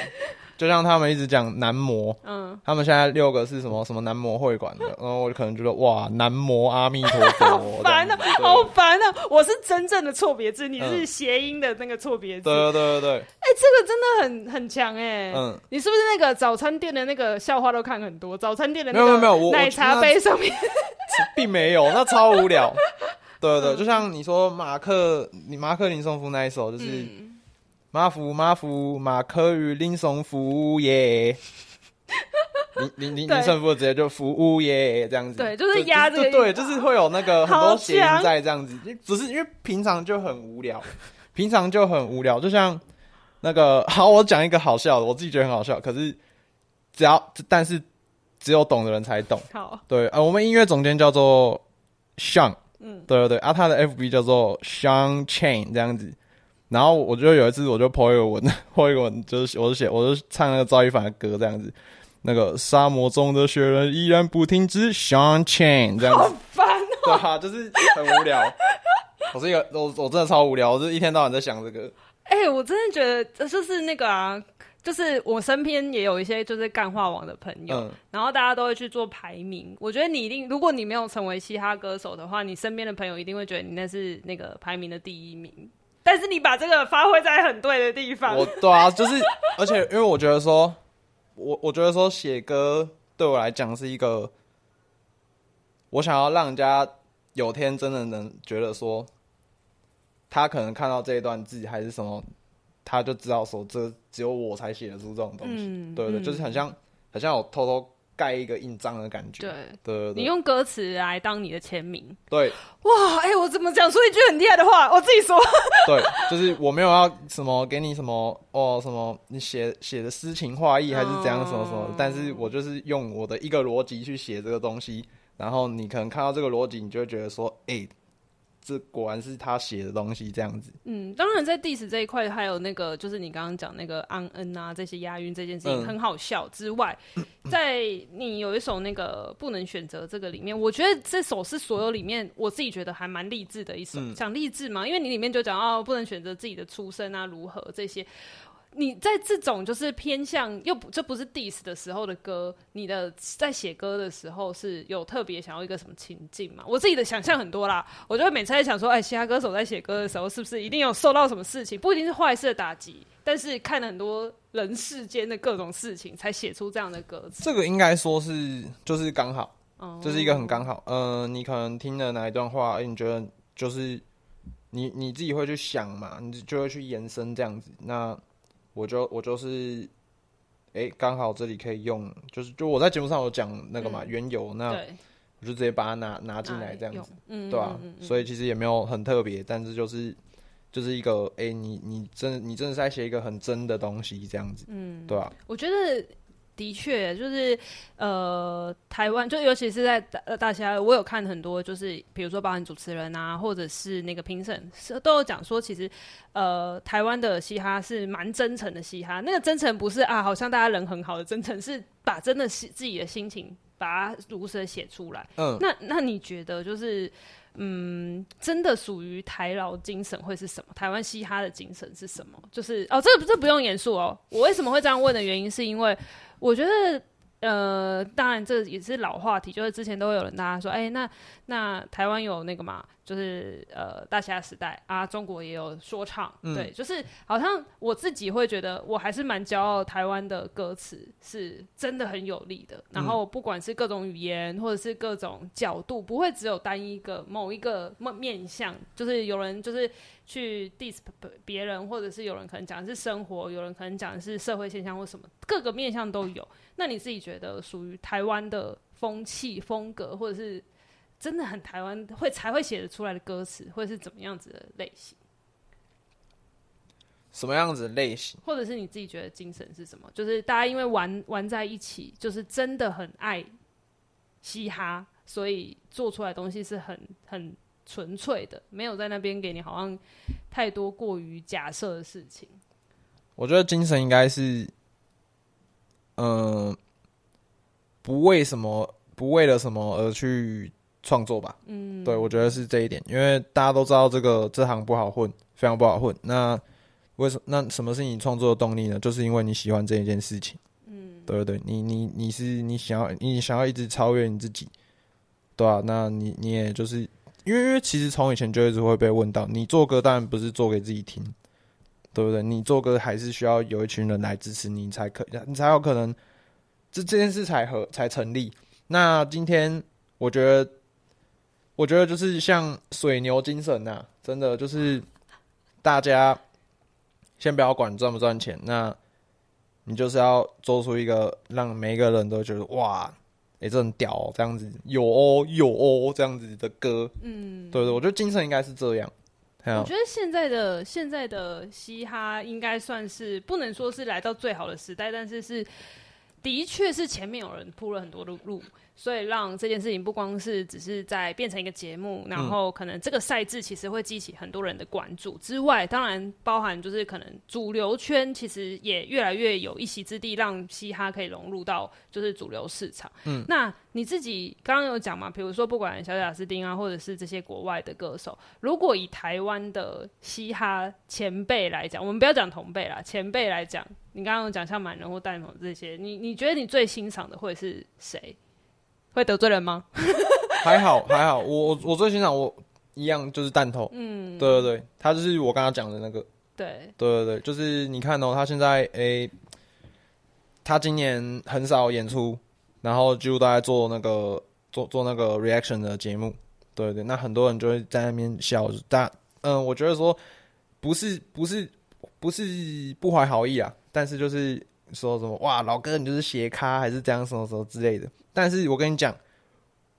就像他们一直讲男模，嗯，他们现在六个是什么什么男模会馆的，然后我可能觉得哇，男模阿弥陀佛，好烦啊，好烦啊！我是真正的错别字，你是谐音的那个错别字，对对对对，哎，这个真的很很强哎，嗯，你是不是那个早餐店的那个笑话都看很多？早餐店的那个没有没有奶茶杯上面，并没有，那超无聊。对对，就像你说马克，你马克林松夫那一首就是。马福马福马克与林松服务耶，林林林林顺福直接就服务耶这样子，对，就是压着，对，就是会有那个很多谐音在这样子，只是因为平常就很无聊，平常就很无聊，就像那个好，我讲一个好笑的，我自己觉得很好笑，可是只要但是只有懂的人才懂，好，对，呃，我们音乐总监叫做 Sean，嗯，对对对，啊，他的 FB 叫做 Sean Chain 这样子。然后我就有一次，我就 po 一个文，po 一个文，就是我就写，我就唱那个赵一凡的歌这样子。那个沙漠中的雪人依然不停止向前，这样子。好烦哦。对啊，就是很无聊。我是一个，我我真的超无聊，我就一天到晚在想这个。哎、欸，我真的觉得就是那个啊，就是我身边也有一些就是干话王的朋友，嗯、然后大家都会去做排名。我觉得你一定，如果你没有成为嘻哈歌手的话，你身边的朋友一定会觉得你那是那个排名的第一名。但是你把这个发挥在很对的地方。我对啊，就是，而且因为我觉得说，我我觉得说写歌对我来讲是一个，我想要让人家有天真的能觉得说，他可能看到这一段字还是什么，他就知道说这只有我才写得出这种东西。嗯、对，对对，就是很像，很像我偷偷。盖一个印章的感觉，对，你用歌词来当你的签名，对，哇，哎、欸，我怎么讲出一句很厉害的话？我自己说，对，就是我没有要什么给你什么哦，什么你写写的诗情画意还是怎样什么什么，嗯、但是我就是用我的一个逻辑去写这个东西，然后你可能看到这个逻辑，你就会觉得说，哎、欸。这果然是他写的东西，这样子。嗯，当然在 diss 这一块，还有那个就是你刚刚讲那个安恩啊，这些押韵这件事情很好笑之外，嗯、在你有一首那个不能选择这个里面，我觉得这首是所有里面我自己觉得还蛮励志的一首。讲励志嘛，因为你里面就讲到不能选择自己的出身啊，如何这些。你在这种就是偏向又不这不是 diss 的时候的歌，你的在写歌的时候是有特别想要一个什么情境吗？我自己的想象很多啦，我就会每次在想说，哎，其他歌手在写歌的时候是不是一定有受到什么事情？不一定是坏事的打击，但是看了很多人世间的各种事情，才写出这样的歌词。这个应该说是就是刚好，嗯，就是一个很刚好。嗯、呃，你可能听了哪一段话，你觉得就是你你自己会去想嘛，你就会去延伸这样子。那我就我就是，哎、欸，刚好这里可以用，就是就我在节目上有讲那个嘛，嗯、原油，那我就直接把它拿拿进来这样子，嗯、对吧、所以其实也没有很特别，但是就是就是一个，哎、欸，你你真你真的是在写一个很真的东西这样子，嗯，对吧、啊？我觉得。的确，就是呃，台湾就尤其是在大大家，我有看很多，就是比如说包含主持人啊，或者是那个评审，是都有讲说，其实呃，台湾的嘻哈是蛮真诚的嘻哈。那个真诚不是啊，好像大家人很好的真诚，是把真的是自己的心情把它如实的写出来。嗯，那那你觉得就是嗯，真的属于台劳精神会是什么？台湾嘻哈的精神是什么？就是哦，这这不用严肃哦。我为什么会这样问的原因，是因为。我觉得，呃，当然这也是老话题，就是之前都会有人大家说，哎、欸，那那台湾有那个嘛，就是呃大侠时代啊，中国也有说唱，嗯、对，就是好像我自己会觉得，我还是蛮骄傲，台湾的歌词是真的很有力的，然后不管是各种语言或者是各种角度，不会只有单一个某一个面向，就是有人就是。去 diss 别人，或者是有人可能讲的是生活，有人可能讲的是社会现象或什么，各个面向都有。那你自己觉得属于台湾的风气风格，或者是真的很台湾会才会写得出来的歌词，会是怎么样子的类型？什么样子的类型？或者是你自己觉得精神是什么？就是大家因为玩玩在一起，就是真的很爱嘻哈，所以做出来的东西是很很。纯粹的，没有在那边给你好像太多过于假设的事情。我觉得精神应该是，嗯、呃，不为什么，不为了什么而去创作吧。嗯，对，我觉得是这一点，因为大家都知道这个这行不好混，非常不好混。那为什么？那什么是你创作的动力呢？就是因为你喜欢这一件事情。嗯，对对对，你你你是你想要你想要一直超越你自己，对啊，那你你也就是因为因为其实从以前就一直会被问到，你做歌当然不是做给自己听，对不对？你做歌还是需要有一群人来支持你，才可你才有可能这这件事才合才成立。那今天我觉得，我觉得就是像水牛精神呐、啊，真的就是大家。先不要管赚不赚钱，那你就是要做出一个让每一个人都觉得哇，哎、欸，这很屌、喔，这样子有哦、喔，有哦、喔，这样子的歌，嗯，对，对对，我觉得精神应该是这样。我觉得现在的现在的嘻哈应该算是不能说是来到最好的时代，但是是的确是前面有人铺了很多的路。所以让这件事情不光是只是在变成一个节目，然后可能这个赛制其实会激起很多人的关注之外，当然包含就是可能主流圈其实也越来越有一席之地，让嘻哈可以融入到就是主流市场。嗯，那你自己刚刚有讲嘛？比如说不管小贾斯汀啊，或者是这些国外的歌手，如果以台湾的嘻哈前辈来讲，我们不要讲同辈啦，前辈来讲，你刚刚有讲像满人或蛋头这些，你你觉得你最欣赏的会是谁？会得罪人吗？还好还好，我我最欣赏我一样就是弹头，嗯，对对对，他就是我刚刚讲的那个，对。对对对，就是你看哦，他现在诶、欸，他今年很少演出，然后就都在做那个做做那个 reaction 的节目，对，对对，那很多人就会在那边笑，但嗯，我觉得说不是不是不是不怀好意啊，但是就是说什么哇，老哥你就是斜咖还是这样什么什么之类的。但是我跟你讲，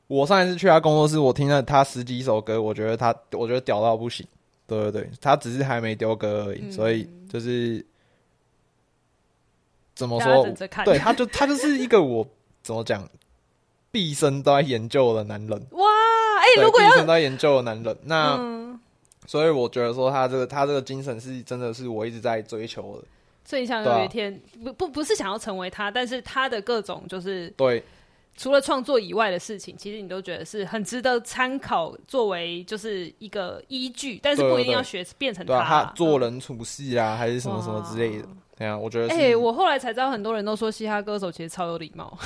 我上一次去他工作室，我听了他十几首歌，我觉得他，我觉得屌到不行。对对对，他只是还没丢歌而已，嗯、所以就是怎么说？对，他就他就是一个我怎么讲，毕生都在研究的男人。哇，哎、欸，如果要毕生都在研究的男人，那、嗯、所以我觉得说他这个他这个精神是真的是我一直在追求的。所以想有一天、啊、不不不是想要成为他，但是他的各种就是对。除了创作以外的事情，其实你都觉得是很值得参考，作为就是一个依据，但是不一定要学变成他，做人处事啊，嗯、还是什么什么之类的。对啊，我觉得。哎、欸，我后来才知道，很多人都说嘻哈歌手其实超有礼貌。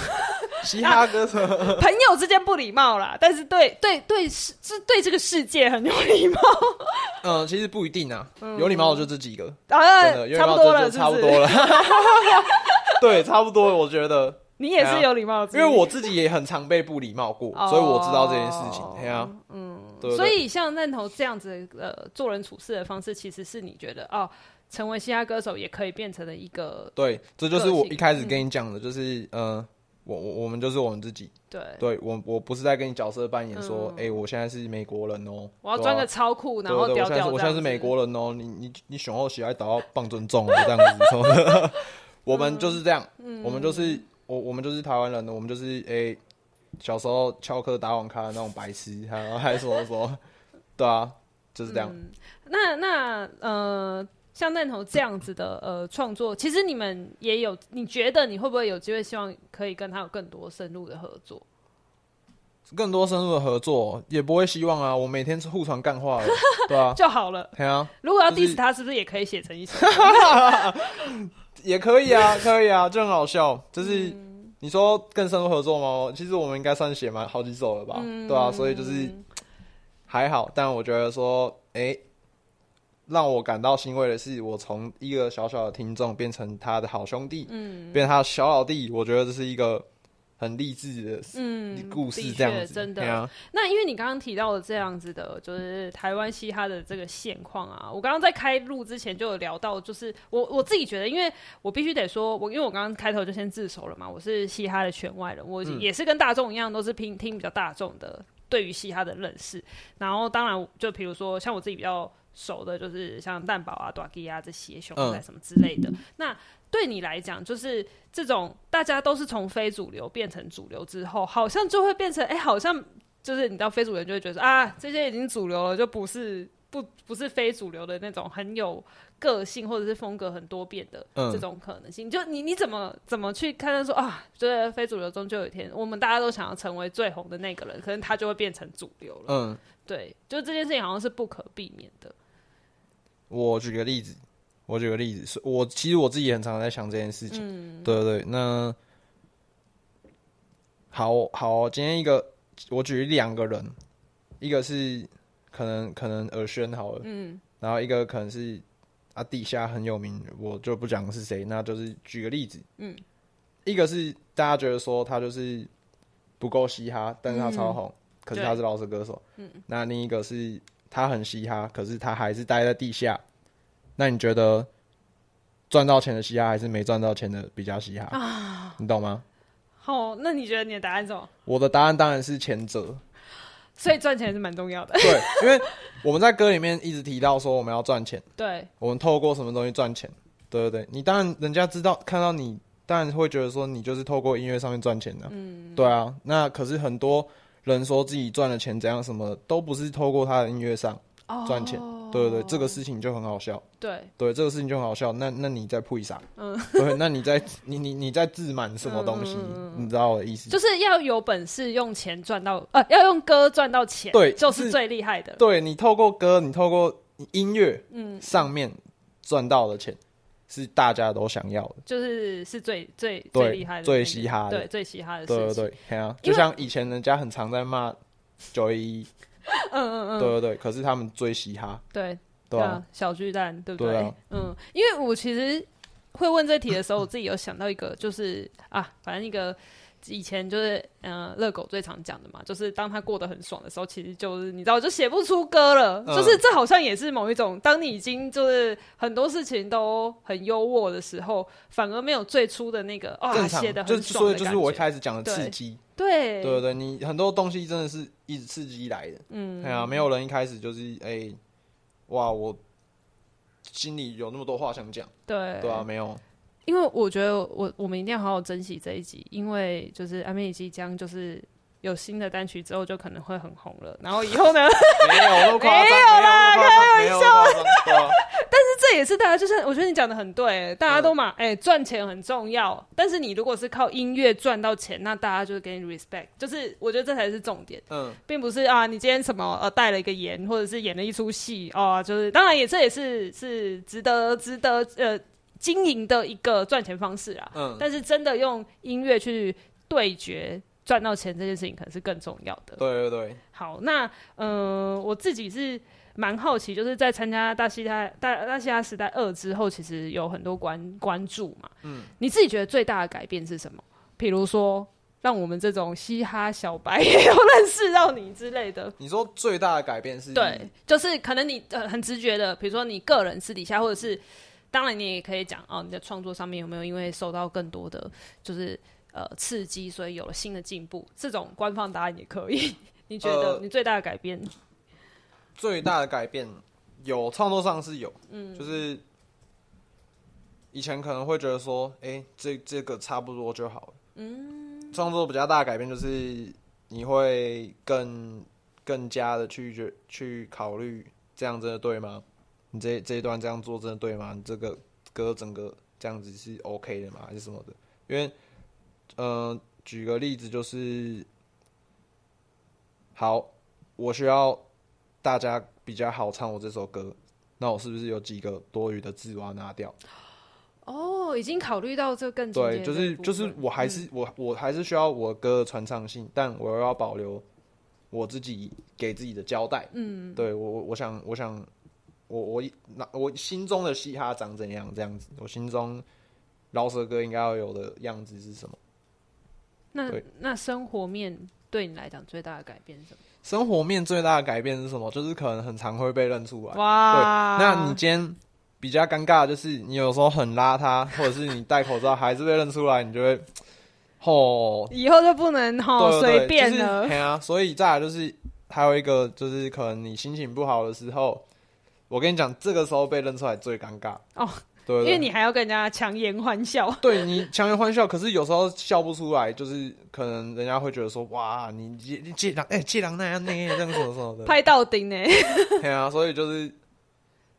嘻哈歌手 朋友之间不礼貌啦，但是对对对是对这个世界很有礼貌。嗯，其实不一定啊，嗯、有礼貌的就这几个，啊、真的，差不多了，差不多了。对，差不多，我觉得。你也是有礼貌，因为我自己也很常被不礼貌过，所以我知道这件事情。对啊，嗯，对。所以像认同这样子呃做人处事的方式，其实是你觉得哦，成为嘻哈歌手也可以变成了一个。对，这就是我一开始跟你讲的，就是呃，我我我们就是我们自己。对，对我我不是在跟你角色扮演说，哎，我现在是美国人哦，我要装个超酷，然后屌屌。我现在是美国人哦，你你你雄厚喜爱得到棒尊重这样子。我们就是这样，我们就是。我我们就是台湾人的，我们就是诶、欸，小时候翘课打网咖的那种白痴，还有还说说，对啊，就是这样。嗯、那那呃，像弹头这样子的呃创作，其实你们也有，你觉得你会不会有机会，希望可以跟他有更多深入的合作？更多深入的合作也不会希望啊，我每天是互传干话了，对啊，就好了。对啊，如果要 diss 他，是不是也可以写成一首？也可以啊，可以啊，就很好笑。就是你说更深入合作吗？其实我们应该算写蛮好几首了吧，嗯、对啊，所以就是还好。但我觉得说，哎、欸，让我感到欣慰的是，我从一个小小的听众变成他的好兄弟，嗯，变成他的小老弟。我觉得这是一个。很励志的嗯故事，这样子真的。啊、那因为你刚刚提到的这样子的，就是台湾嘻哈的这个现况啊。我刚刚在开录之前就有聊到，就是我我自己觉得，因为我必须得说，我因为我刚刚开头就先自首了嘛，我是嘻哈的圈外人，我也是跟大众一样，都是听听比较大众的对于嘻哈的认识。然后当然就比如说像我自己比较熟的，就是像蛋堡啊、大吉啊这些熊仔什么之类的。嗯、那对你来讲，就是这种大家都是从非主流变成主流之后，好像就会变成，哎、欸，好像就是你到非主流就会觉得啊，这些已经主流了，就不是不不是非主流的那种很有个性或者是风格很多变的这种可能性。嗯、就你你怎么怎么去看待说啊，就是非主流中就有一天我们大家都想要成为最红的那个人，可能他就会变成主流了。嗯，对，就这件事情好像是不可避免的。我举个例子，我举个例子，我其实我自己也很常在想这件事情。嗯，对对对，那好好，今天一个我举两个人，一个是。可能可能耳轩好了，嗯，然后一个可能是啊地下很有名，我就不讲是谁，那就是举个例子，嗯，一个是大家觉得说他就是不够嘻哈，但是他超红，嗯、可是他是饶舌歌手，嗯，那另一个是他很嘻哈，可是他还是待在地下，那你觉得赚到钱的嘻哈还是没赚到钱的比较嘻哈啊？你懂吗？好，那你觉得你的答案是什么？我的答案当然是前者。所以赚钱是蛮重要的。对，因为我们在歌里面一直提到说我们要赚钱。对，我们透过什么东西赚钱？对对对，你当然人家知道看到你，当然会觉得说你就是透过音乐上面赚钱的。嗯，对啊。那可是很多人说自己赚了钱怎样，什么都不是透过他的音乐上赚钱。哦对对对，这个事情就很好笑。对对，这个事情就很好笑。那那你在铺啥？嗯，对，那你在你你你在自满什么东西？嗯、你知道我的意思？就是要有本事用钱赚到，呃，要用歌赚到钱，对，就是最厉害的。对，你透过歌，你透过音乐，嗯，上面赚到的钱是大家都想要的，就是是最最最厉害的、最嘻哈的，对，最嘻哈的。对对对，对啊，就像以前人家很常在骂九一一。嗯嗯嗯，对对对，可是他们追嘻哈，对对啊，小巨蛋，对不对？对啊、嗯，因为我其实会问这题的时候，我自己有想到一个，就是啊，反正一个以前就是嗯，热狗最常讲的嘛，就是当他过得很爽的时候，其实就是你知道，就写不出歌了。嗯、就是这好像也是某一种，当你已经就是很多事情都很优渥的时候，反而没有最初的那个啊写的很爽的感觉。就是我一开始讲的刺激。对。对对，你很多东西真的是一直刺激来的，嗯，对啊，没有人一开始就是哎、欸，哇，我心里有那么多话想讲，对。对啊，没有，因为我觉得我我们一定要好好珍惜这一集，因为就是阿妹即将就是。有新的单曲之后，就可能会很红了。然后以后呢？没有那么夸张，没有啦，开玩笑。但是这也是大家，就是我觉得你讲的很对，大家都嘛，哎、嗯，赚、欸、钱很重要。但是你如果是靠音乐赚到钱，那大家就是给你 respect，就是我觉得这才是重点。嗯，并不是啊，你今天什么呃带了一个言，或者是演了一出戏啊，就是当然也这也是是值得值得呃经营的一个赚钱方式啊。嗯，但是真的用音乐去对决。赚到钱这件事情可能是更重要的。对对对。好，那嗯、呃，我自己是蛮好奇，就是在参加大西大大大嘻哈时代二之后，其实有很多关关注嘛。嗯。你自己觉得最大的改变是什么？比如说，让我们这种嘻哈小白也有认识到你之类的。你说最大的改变是？对，就是可能你呃很直觉的，比如说你个人私底下，或者是当然你也可以讲哦，你的创作上面有没有因为受到更多的就是。呃，刺激，所以有了新的进步。这种官方答案也可以。你觉得你最大的改变？呃、最大的改变有创作上是有，嗯，就是以前可能会觉得说，哎、欸，这这个差不多就好了。嗯，创作比较大的改变就是你会更更加的去去考虑，这样真的对吗？你这这一段这样做真的对吗？你这个歌整个这样子是 OK 的吗？还是什么的？因为嗯，举个例子就是，好，我需要大家比较好唱我这首歌，那我是不是有几个多余的字我要拿掉？哦，已经考虑到这更对，就是就是我还是、嗯、我我还是需要我歌的传唱性，但我又要保留我自己给自己的交代。嗯，对我我我想我想我我那我心中的嘻哈长怎样这样子？我心中饶舌歌应该要有的样子是什么？那那生活面对你来讲最大的改变是什么？生活面最大的改变是什么？就是可能很常会被认出来。哇！对，那你今天比较尴尬的就是你有时候很邋遢，或者是你戴口罩还是被认出来，你就会吼，以后就不能吼随便了。对啊，所以再来就是还有一个就是可能你心情不好的时候，我跟你讲，这个时候被认出来最尴尬哦。对，对，因为你还要跟人家强颜欢笑。对，你强颜欢笑，可是有时候笑不出来，就是可能人家会觉得说，哇，你借你借狼哎借狼那样那样这样什么什么的，拍到顶呢。对啊，所以就是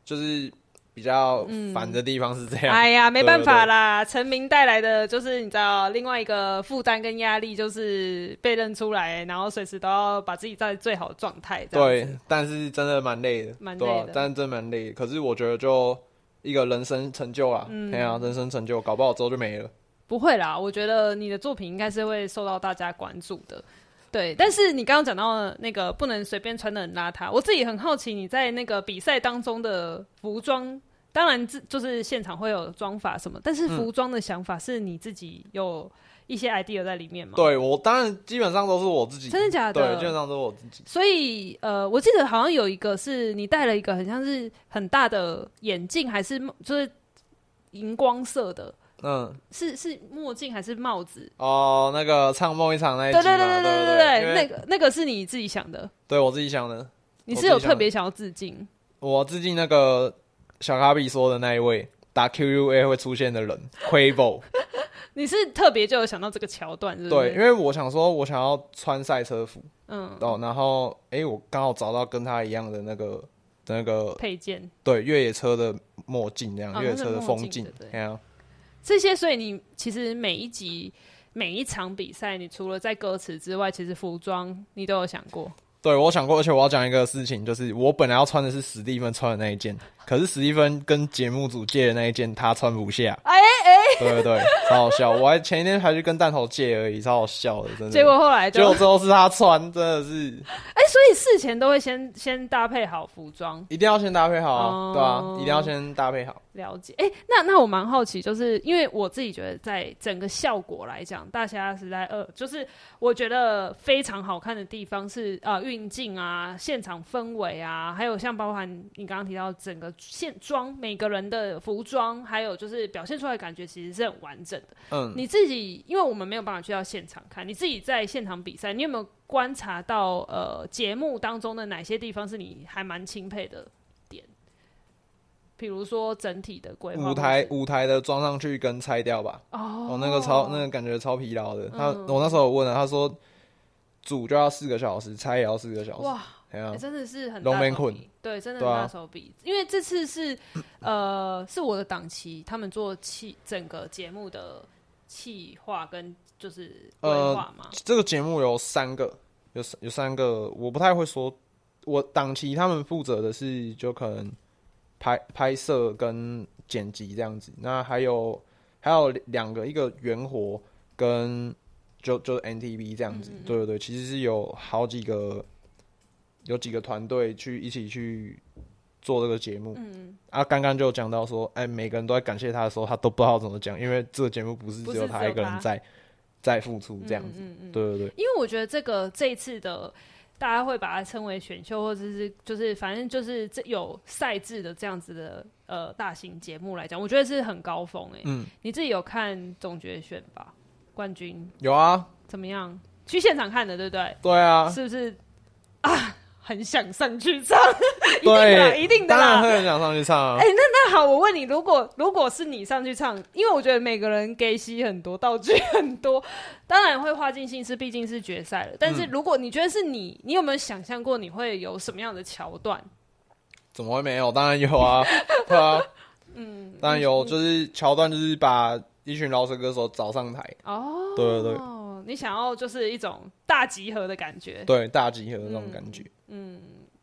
就是。比较烦的地方是这样，哎呀，没办法啦，成名带来的就是你知道，另外一个负担跟压力就是被认出来，然后随时都要把自己在最好的状态。对，但是真的蛮累的，蛮累的，但是真蛮累的。可是我觉得就一个人生成就啊，哎呀，人生成就，搞不好之后就没了。不会啦，我觉得你的作品应该是会受到大家关注的。对，但是你刚刚讲到那个不能随便穿的很邋遢，我自己很好奇你在那个比赛当中的服装，当然这就是现场会有妆法什么，但是服装的想法是你自己有一些 idea 在里面吗？嗯、对，我当然基本上都是我自己，真的假的？对，基本上都是我自己。所以呃，我记得好像有一个是你戴了一个很像是很大的眼镜，还是就是荧光色的。嗯，是是墨镜还是帽子？哦，那个唱梦一场那一集，对对对对对对对，那个那个是你自己想的？对我自己想的。你是有特别想要致敬？我致敬那个小卡比说的那一位打 QUA 会出现的人 Quavo。你是特别就有想到这个桥段，是不是？对，因为我想说，我想要穿赛车服，嗯，哦，然后哎，我刚好找到跟他一样的那个那个配件，对，越野车的墨镜，这样越野车的风镜，对啊。这些，所以你其实每一集、每一场比赛，你除了在歌词之外，其实服装你都有想过。对，我想过，而且我要讲一个事情，就是我本来要穿的是史蒂芬穿的那一件，可是史蒂芬跟节目组借的那一件，他穿不下。哎哎。对对对，超好笑！我还前一天还去跟弹头借而已，超好笑的，真的。结果后来就，结果之后是他穿，真的是。哎、欸，所以事前都会先先搭配好服装，一定要先搭配好啊，嗯、对啊，一定要先搭配好。了解。哎、欸，那那我蛮好奇，就是因为我自己觉得，在整个效果来讲，《大侠时代二》就是我觉得非常好看的地方是啊，运镜啊，现场氛围啊，还有像包含你刚刚提到整个现装每个人的服装，还有就是表现出来的感觉，其实是很完整的。嗯，你自己，因为我们没有办法去到现场看，你自己在现场比赛，你有没有观察到呃节目当中的哪些地方是你还蛮钦佩的点？比如说整体的规划，舞台舞台的装上去跟拆掉吧。哦，我那个超那个感觉超疲劳的。他、嗯、我那时候问了，他说组就要四个小时，拆也要四个小时。哇。欸、真的是很大手笔，对，真的很大手笔。啊、因为这次是，呃，是我的档期，他们做气整个节目的气化跟就是规划嘛。呃、这个节目有三个，有有三个，我不太会说。我档期他们负责的是就可能拍拍摄跟剪辑这样子。那还有还有两个，一个圆活跟就就 NTV 这样子。对对对，其实是有好几个。有几个团队去一起去做这个节目，嗯，啊，刚刚就讲到说，哎，每个人都在感谢他的时候，他都不知道怎么讲，因为这个节目不是只有他一个人在在付出这样子，嗯嗯嗯，对对对。因为我觉得这个这一次的大家会把它称为选秀，或者是就是反正就是这有赛制的这样子的呃大型节目来讲，我觉得是很高峰哎，嗯，你自己有看总决选吧？冠军有啊？怎么样？去现场看的对不对？对啊，是不是啊？很想上去唱，一定的，一定的啦，当然会很想上去唱啊。哎、欸，那那好，我问你，如果如果是你上去唱，因为我觉得每个人给戏很多，道具很多，当然会花尽心思，毕竟是决赛了。但是如果你觉得是你，你有没有想象过你会有什么样的桥段？怎么会没有？当然有啊，对啊，嗯，当然有，就是桥段，就是把一群饶舌歌手找上台。哦，对对对。你想要就是一种大集合的感觉，对，大集合的那种感觉。嗯，嗯，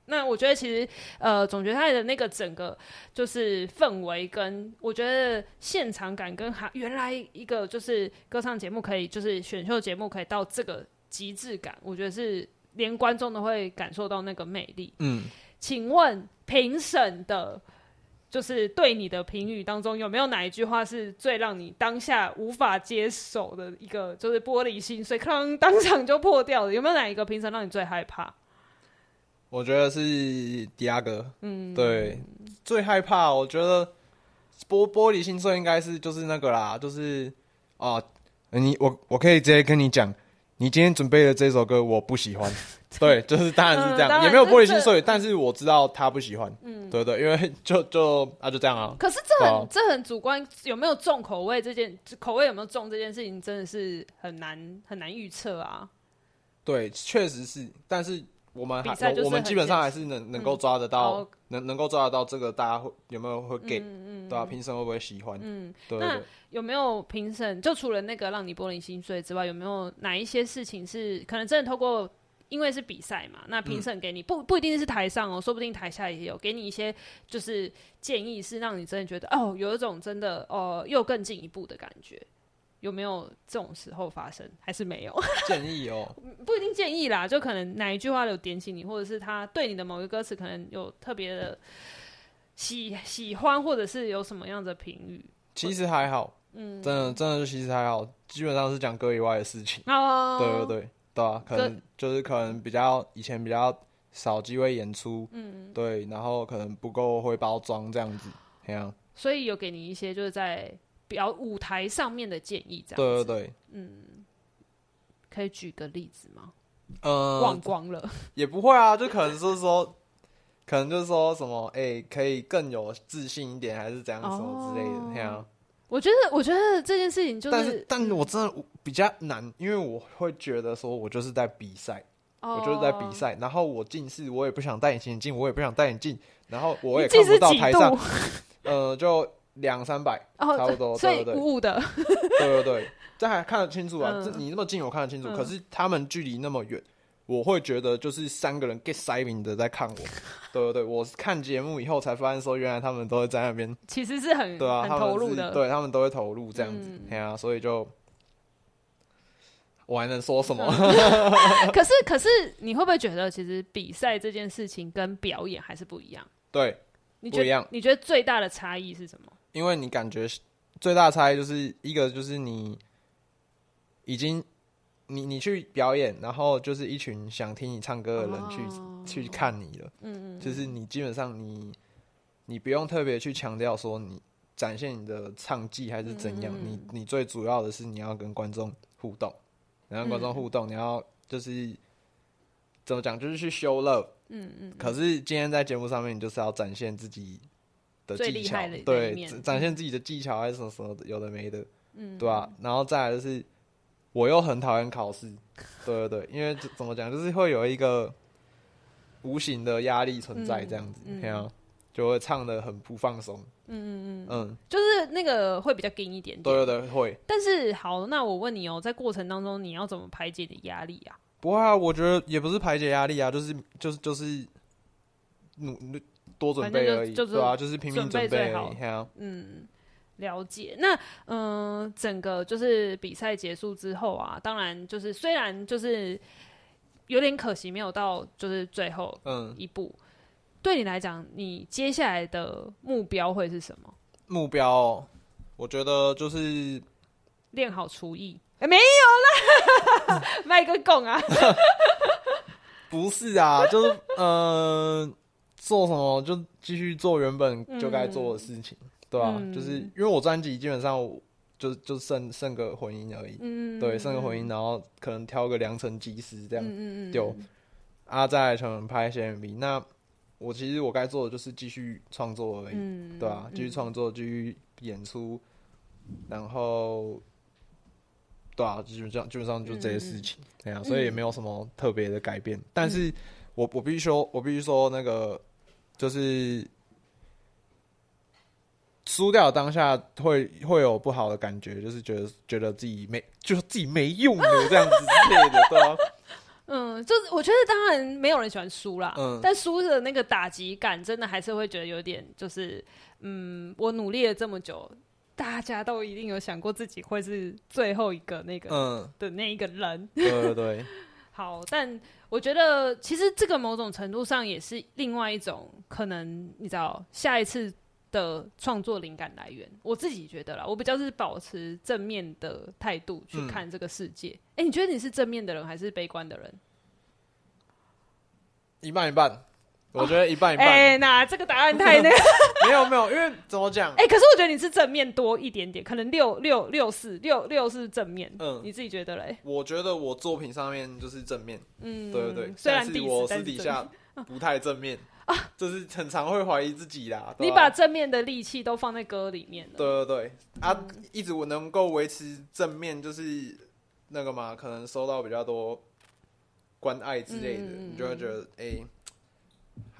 那我觉得其实呃，总决赛的那个整个就是氛围跟我觉得现场感跟还原来一个就是歌唱节目可以就是选秀节目可以到这个极致感，我觉得是连观众都会感受到那个魅力。嗯，请问评审的。就是对你的评语当中，有没有哪一句话是最让你当下无法接受的一个，就是玻璃心碎，可能当场就破掉了？有没有哪一个评审让你最害怕？我觉得是迪亚哥，嗯，对，最害怕。我觉得玻玻璃心碎应该是就是那个啦，就是啊，你我我可以直接跟你讲，你今天准备的这首歌我不喜欢。对，就是当然是这样，嗯、也没有玻璃心碎，但是我知道他不喜欢。嗯，对，对对，因为 就就啊就这样啊。可是这很、啊、这很主观，有没有重口味这件口味有没有重这件事情，真的是很难很难预测啊。对，确实是，但是我们还我们基本上还是能能够抓得到，嗯、能能够抓得到这个大家会有没有会 get，、嗯嗯、对吧、啊？评审会不会喜欢？嗯。那有没有评审？就除了那个让你玻璃心碎之外，有没有哪一些事情是可能真的透过？因为是比赛嘛，那评审给你、嗯、不不一定是台上哦，说不定台下也有给你一些就是建议，是让你真的觉得哦，有一种真的哦又更进一步的感觉，有没有这种时候发生？还是没有 建议哦？不一定建议啦，就可能哪一句话有点醒你，或者是他对你的某个歌词可能有特别的喜喜欢，或者是有什么样的评语？其实还好，嗯，真的真的其实还好，基本上是讲歌以外的事情。哦，对对对。对啊，可能就是可能比较以前比较少机会演出，嗯，对，然后可能不够会包装这样子，这样。所以有给你一些就是在表舞台上面的建议，这样子。对对对，嗯，可以举个例子吗？呃，忘光了也不会啊，就可能就是说，可能就是说什么，哎、欸，可以更有自信一点，还是怎样什么之类的，这样、哦。我觉得，我觉得这件事情就是，但是，但我真的比较难，因为我会觉得说，我就是在比赛，oh. 我就是在比赛，然后我近视，我也不想戴隐形眼镜，我也不想戴眼镜，然后我也看不到台上，呃，就两三百，oh, 差不多，所以对雾雾的，对对对，这还看得清楚啊，嗯、这你那么近我看得清楚，嗯、可是他们距离那么远。我会觉得就是三个人 get 塞明的在看我，对对对，我看节目以后才发现说，原来他们都会在那边，其实是很对啊，很投入的，对他们都会投入这样子，对、嗯、啊，所以就我还能说什么？可是可是你会不会觉得，其实比赛这件事情跟表演还是不一样？对，你觉得不一样？你觉得最大的差异是什么？因为你感觉最大的差异就是一个就是你已经。你你去表演，然后就是一群想听你唱歌的人去、oh. 去看你了。嗯嗯，就是你基本上你你不用特别去强调说你展现你的唱技还是怎样，嗯、你你最主要的是你要跟观众互动，然后观众互动，嗯、你要就是怎么讲，就是去 show love。嗯嗯。可是今天在节目上面，你就是要展现自己的技巧，对，展现自己的技巧还是什么什么有的没的，嗯，对吧、啊？然后再来就是。我又很讨厌考试，对对对，因为怎么讲，就是会有一个无形的压力存在，这样子，这样、嗯嗯、就会唱的很不放松。嗯嗯嗯嗯，就是那个会比较硬一点点。对对对，会。但是好，那我问你哦、喔，在过程当中你要怎么排解的压力啊？不会啊，我觉得也不是排解压力啊，就是就是就是努多准备而已，就对啊，就是拼命准备而已。好嗯。了解，那嗯、呃，整个就是比赛结束之后啊，当然就是虽然就是有点可惜没有到就是最后嗯一步，嗯、对你来讲，你接下来的目标会是什么？目标，我觉得就是练好厨艺。哎、欸，没有啦，卖个拱啊！不是啊，就是嗯、呃，做什么就继续做原本就该做的事情。嗯对啊，嗯、就是因为我专辑基本上就就剩剩个混音而已，嗯、对，剩个混音，然后可能挑个良辰吉时这样，嗯、就阿在可拍一些 MV。那我其实我该做的就是继续创作而已，嗯、对啊，继续创作，继续演出，然后对啊，基本上基本上就这些事情，对啊，所以也没有什么特别的改变。嗯、但是我我必须说，我必须说那个就是。输掉当下会会有不好的感觉，就是觉得觉得自己没，就是自己没用的这样子之类的，对啊。嗯，就是我觉得当然没有人喜欢输啦，嗯，但输的那个打击感真的还是会觉得有点，就是嗯，我努力了这么久，大家都一定有想过自己会是最后一个那个嗯的那一个人，对 对对。好，但我觉得其实这个某种程度上也是另外一种可能，你知道下一次。的创作灵感来源，我自己觉得啦，我比较是保持正面的态度去看这个世界。哎、嗯欸，你觉得你是正面的人还是悲观的人？一半一半，我觉得一半一半。哎、欸，那这个答案太那个。没有没有，因为怎么讲？哎、欸，可是我觉得你是正面多一点点，可能六六六四六六是正面。嗯，你自己觉得嘞？我觉得我作品上面就是正面。嗯，对对对。虽然是我私底下 不太正面啊，就是很常会怀疑自己啦。你把正面的力气都放在歌里面了。对对对，啊，嗯、一直我能够维持正面，就是那个嘛，可能收到比较多关爱之类的，嗯、你就会觉得哎。欸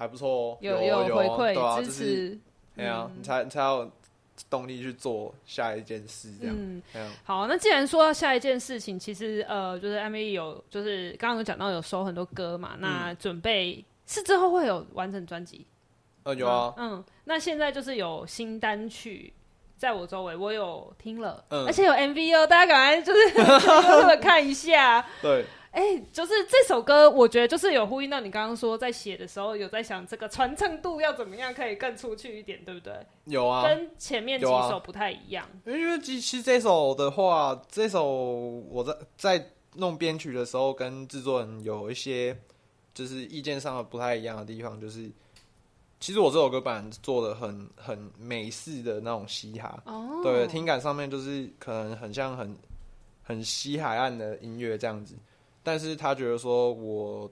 还不错哦，有有回馈支、啊、持，对啊，嗯、你才你才有动力去做下一件事，这样。嗯，好，那既然说到下一件事情，其实呃，就是 M.V. 有就是刚刚有讲到有收很多歌嘛，嗯、那准备是之后会有完整专辑？呃，有啊，嗯，那现在就是有新单曲在我周围，我有听了，嗯，而且有 M.V. 哦，大家赶快就是 看一下，对。哎、欸，就是这首歌，我觉得就是有呼应到你刚刚说，在写的时候有在想这个传唱度要怎么样可以更出去一点，对不对？有啊，跟前面几首不太一样。因为其实这首的话，这首我在在弄编曲的时候，跟制作人有一些就是意见上的不太一样的地方，就是其实我这首歌版做的很很美式的那种嘻哈，哦，对，听感上面就是可能很像很很西海岸的音乐这样子。但是他觉得说我，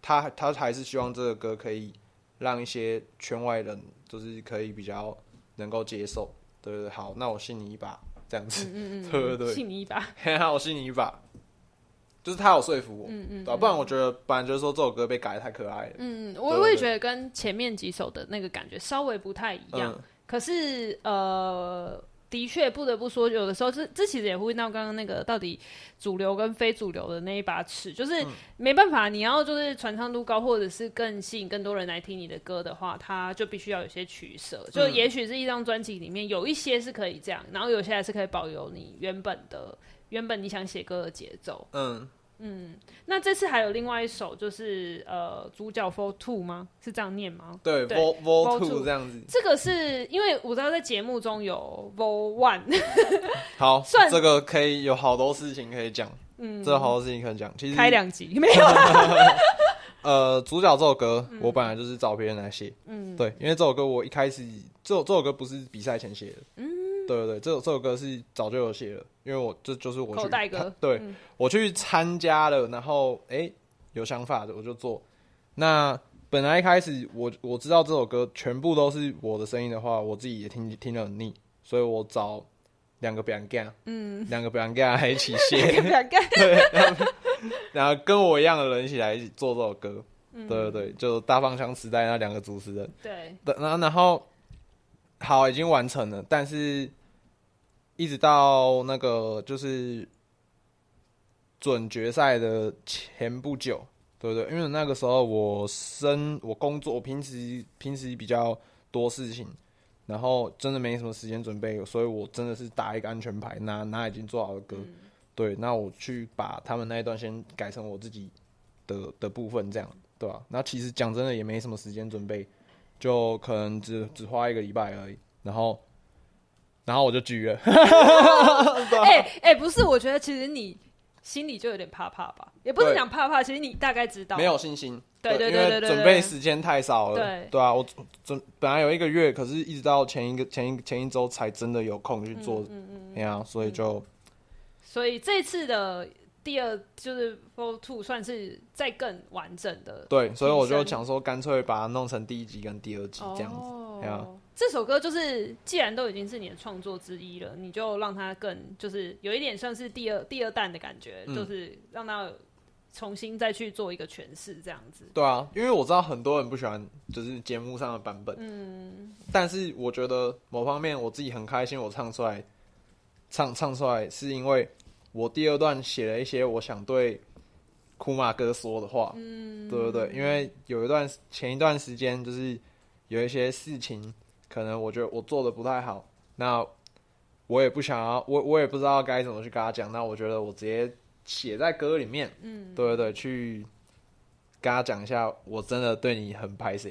他他还是希望这个歌可以让一些圈外人，就是可以比较能够接受，对对对，好，那我信你一把，这样子，嗯嗯嗯 对对对，信你一把，好，我信你一把，就是他有说服我，嗯嗯，对，不然我觉得，不然就是说这首歌被改的太可爱了，嗯嗯，我我也觉得跟前面几首的那个感觉稍微不太一样，嗯、可是呃。的确，不得不说，有的时候这这其实也会到刚刚那个到底主流跟非主流的那一把尺，就是没办法，你要就是传唱度高，或者是更吸引更多人来听你的歌的话，它就必须要有些取舍。就也许是一张专辑里面有一些是可以这样，然后有些还是可以保留你原本的原本你想写歌的节奏。嗯。嗯，那这次还有另外一首，就是呃，主角 For Two 吗？是这样念吗？对，Vol. Vol. 2这样子。这个是因为我知道在节目中有 For One，。好，算这个可以有好多事情可以讲。嗯，这个好多事情可以讲。其实开两集 没有。呃，主角这首歌，我本来就是找别人来写。嗯，对，因为这首歌我一开始，这首这首歌不是比赛前写的。嗯。对对对，这首这首歌是早就有写了，因为我这就是我去口袋歌，对、嗯、我去参加了，然后哎有想法的我就做。那本来一开始我我知道这首歌全部都是我的声音的话，我自己也听听得很腻，所以我找两个表演家，嗯，两个表演家还一起 写，对，然后跟我一样的人一起来一起做这首歌，嗯、对对对，就大方向时代那两个主持人，对，然后然后。好，已经完成了，但是一直到那个就是准决赛的前不久，对不对？因为那个时候我生我工作，我平时平时比较多事情，然后真的没什么时间准备，所以我真的是打一个安全牌，拿拿已经做好的歌，嗯、对，那我去把他们那一段先改成我自己的的部分，这样对吧、啊？那其实讲真的也没什么时间准备。就可能只只花一个礼拜而已，然后，然后我就拒了。哎哎、欸欸，不是，我觉得其实你心里就有点怕怕吧，也不是讲怕怕，其实你大概知道。没有信心。对对对对对。准备时间太少了。对对啊，我准本来有一个月，可是一直到前一个前一前一周才真的有空去做。嗯嗯嗯。呀，所以就。所以这次的。第二就是 Vol. 2算是再更完整的，对，所以我就想说，干脆把它弄成第一集跟第二集这样子。这首歌就是既然都已经是你的创作之一了，你就让它更就是有一点算是第二第二弹的感觉，嗯、就是让它重新再去做一个诠释这样子。对啊，因为我知道很多人不喜欢就是节目上的版本，嗯，但是我觉得某方面我自己很开心，我唱出来唱唱出来是因为。我第二段写了一些我想对库马哥说的话，嗯，对不对？因为有一段前一段时间，就是有一些事情，可能我觉得我做的不太好，那我也不想要，我我也不知道该怎么去跟他讲。那我觉得我直接写在歌里面，嗯，对对对，去跟他讲一下，我真的对你很拍谢，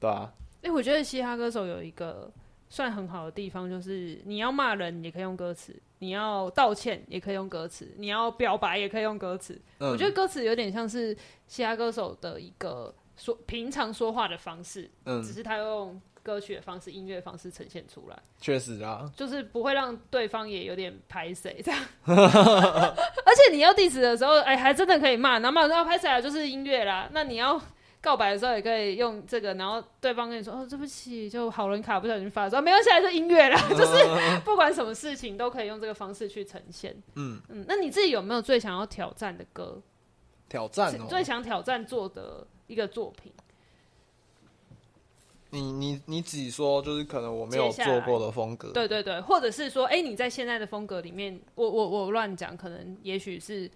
对吧？哎，我觉得嘻哈歌手有一个算很好的地方，就是你要骂人，也可以用歌词。你要道歉也可以用歌词，你要表白也可以用歌词。嗯、我觉得歌词有点像是嘻哈歌手的一个说平常说话的方式，嗯，只是他用歌曲的方式、音乐方式呈现出来。确实啊，就是不会让对方也有点拍谁这样。而且你要 diss 的时候，哎、欸，还真的可以骂，然后骂要拍谁啊，就是音乐啦。那你要。告白的时候也可以用这个，然后对方跟你说：“哦，对不起，就好人卡不小心发的时候，没关系，还是音乐啦。”就是不管什么事情都可以用这个方式去呈现。嗯嗯，那你自己有没有最想要挑战的歌？挑战哦，最想挑战做的一个作品。你你你自己说，就是可能我没有做过的风格。对对对，或者是说，哎、欸，你在现在的风格里面，我我我乱讲，可能也许是。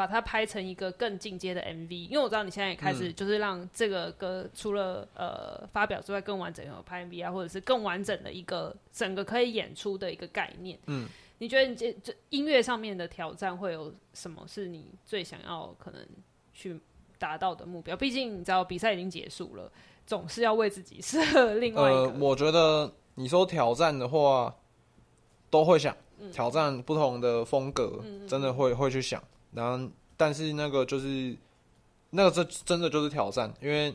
把它拍成一个更进阶的 MV，因为我知道你现在也开始就是让这个歌除了呃发表之外，更完整有拍 MV 啊，或者是更完整的一个整个可以演出的一个概念。嗯，你觉得你这这音乐上面的挑战会有什么是你最想要可能去达到的目标？毕竟你知道比赛已经结束了，总是要为自己设另外一个。呃，我觉得你说挑战的话，都会想挑战不同的风格，嗯、真的会会去想。然后，但是那个就是，那个这真的就是挑战，因为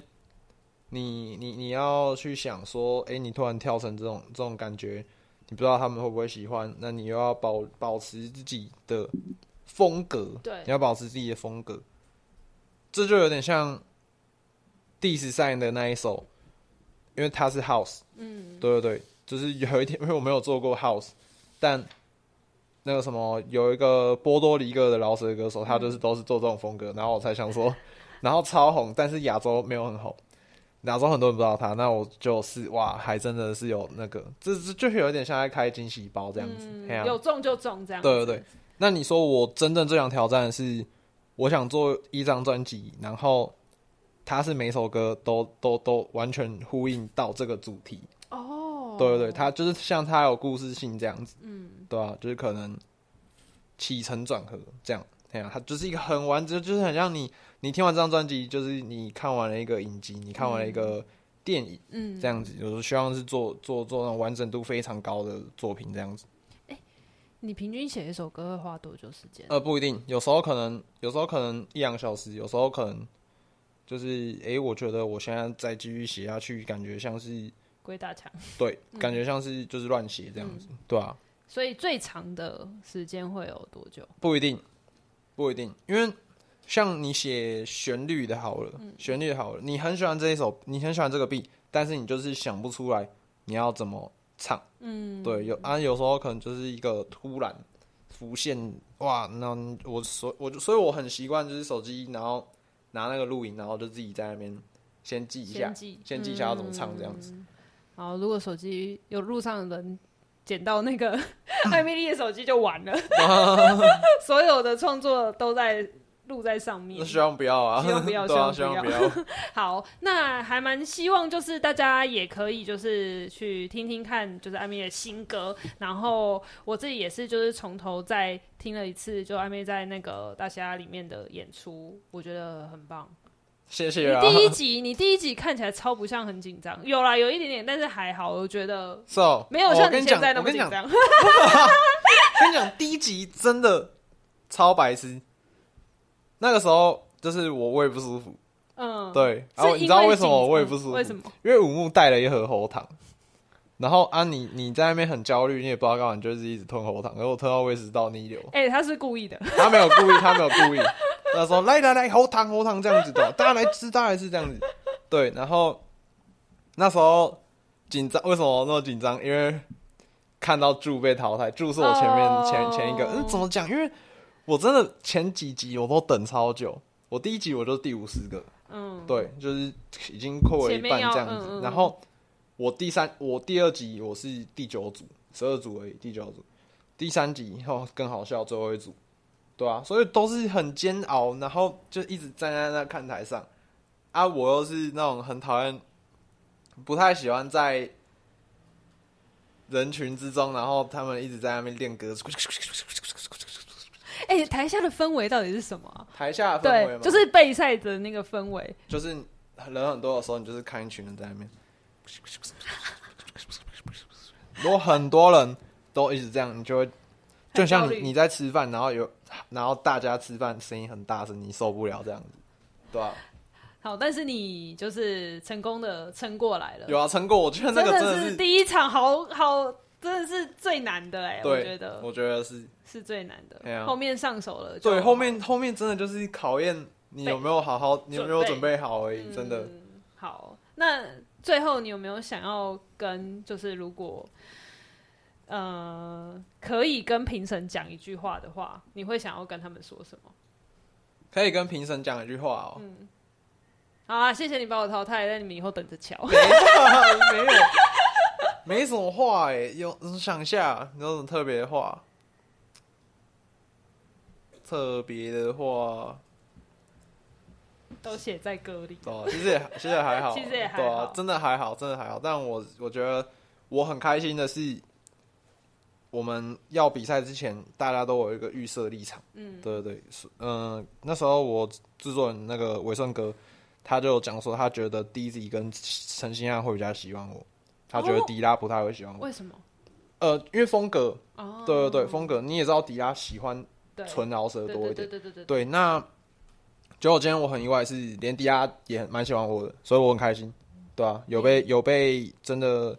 你你你要去想说，哎，你突然跳成这种这种感觉，你不知道他们会不会喜欢，那你又要保保持自己的风格，对，你要保持自己的风格，这就有点像第十赛的那一首，因为它是 House，嗯，对对对，就是有一天，因为我没有做过 House，但。那个什么，有一个波多黎各的饶舌歌手，他就是都是做这种风格，然后我才想说，然后超红，但是亚洲没有很红，亚洲很多人不知道他，那我就是哇，还真的是有那个，这这就是有点像在开惊喜包这样子，嗯啊、有中就中这样子。对对对，那你说我真正最想挑战的是，我想做一张专辑，然后它是每首歌都都都完全呼应到这个主题。对对对，他就是像他有故事性这样子，嗯，对啊，就是可能起承转合这样，对啊，他就是一个很完整，就是很像你你听完这张专辑，就是你看完了一个影集，你看完了一个电影，嗯，这样子，有时候希望是做做做那种完整度非常高的作品这样子。欸，你平均写一首歌会花多久时间？呃，不一定，有时候可能有时候可能一两小时，有时候可能就是哎，欸，我觉得我现在再继续写下去，感觉像是。鬼打墙，对，感觉像是就是乱写这样子，嗯、对啊。所以最长的时间会有多久？不一定，不一定，因为像你写旋律的好了，旋律的好了，你很喜欢这一首，你很喜欢这个 beat，但是你就是想不出来你要怎么唱，嗯，对，有啊，有时候可能就是一个突然浮现，哇，那我所我就所以我很习惯就是手机，然后拿那个录影，然后就自己在那边先记一下，先记，先记一下要怎么唱这样子。嗯好，如果手机有路上的人捡到那个 艾米丽的手机就完了，所有的创作都在录在上面。希望不要 啊，希望不要，希望不要。好，那还蛮希望就是大家也可以就是去听听看，就是艾蜜莉的新歌。然后我自己也是就是从头再听了一次，就艾蜜莉在那个大虾里面的演出，我觉得很棒。谢谢啊！你第一集，你第一集看起来超不像很紧张，有啦，有一点点，但是还好，我觉得，so, 没有像你现在那么紧张。我跟你讲，第一集真的超白痴。那个时候就是我胃不舒服，嗯，对，然后你知道为什么我胃不舒服？为什么？因为五木带了一盒喉糖，然后啊你，你你在那边很焦虑，你也不知道干嘛，你就是一直吞喉糖，然后我吞到胃食道逆流。哎、欸，他是故意的，他没有故意，他没有故意。他说：“来来来，喉糖喉糖这样子的，大家来吃，大家来吃这样子。”对，然后那时候紧张，为什么那么紧张？因为看到柱被淘汰，柱是我前面、oh. 前前一个。嗯，怎么讲？因为我真的前几集我都等超久，我第一集我就第五十个，嗯，对，就是已经扣了一半这样子。嗯嗯、然后我第三，我第二集我是第九组，十二组而已，第九组。第三集后更好笑，最后一组。对啊，所以都是很煎熬，然后就一直站在那看台上，啊，我又是那种很讨厌，不太喜欢在人群之中，然后他们一直在那边练歌。哎、欸，台下的氛围到底是什么、啊？台下的氛围就是备赛的那个氛围，就是人很多的时候，你就是看一群人在那边，如果很多人都一直这样，你就会。就像你你在吃饭，然后有然后大家吃饭声音很大声，你受不了这样子，对吧？好，但是你就是成功的撑过来了。有啊，撑过。我觉得那个真的是，真的是第一场好，好好真的是最难的哎、欸。我觉得，我觉得是是最难的。啊、后面上手了。对，后面后面真的就是考验你有没有好好，你有没有准备好而已。真的、嗯。好，那最后你有没有想要跟，就是如果呃可以跟评审讲一句话的话，你会想要跟他们说什么？可以跟评审讲一句话哦。嗯。好啊，谢谢你把我淘汰，那你们以后等着瞧。没有，没什么话哎，有想一下，有什么特别的话？特别的话都写在歌里。哦，其实也其实也还好，其实也还好，真的还好，真的还好。但我我觉得我很开心的是，我们要比赛之前，大家都有一个预设立场。嗯，对对对，嗯、呃，那时候我制作人那个伟顺哥。他就讲说，他觉得 DZ 跟陈星汉会比较喜欢我，他觉得迪拉不太会喜欢我。为什么？呃，因为风格。哦。对对对，风格你也知道，迪拉喜欢纯饶舌多一点。对对对对对。对，那结果今天我很意外，是连迪拉也蛮喜欢我的，所以我很开心。对啊，有被有被真的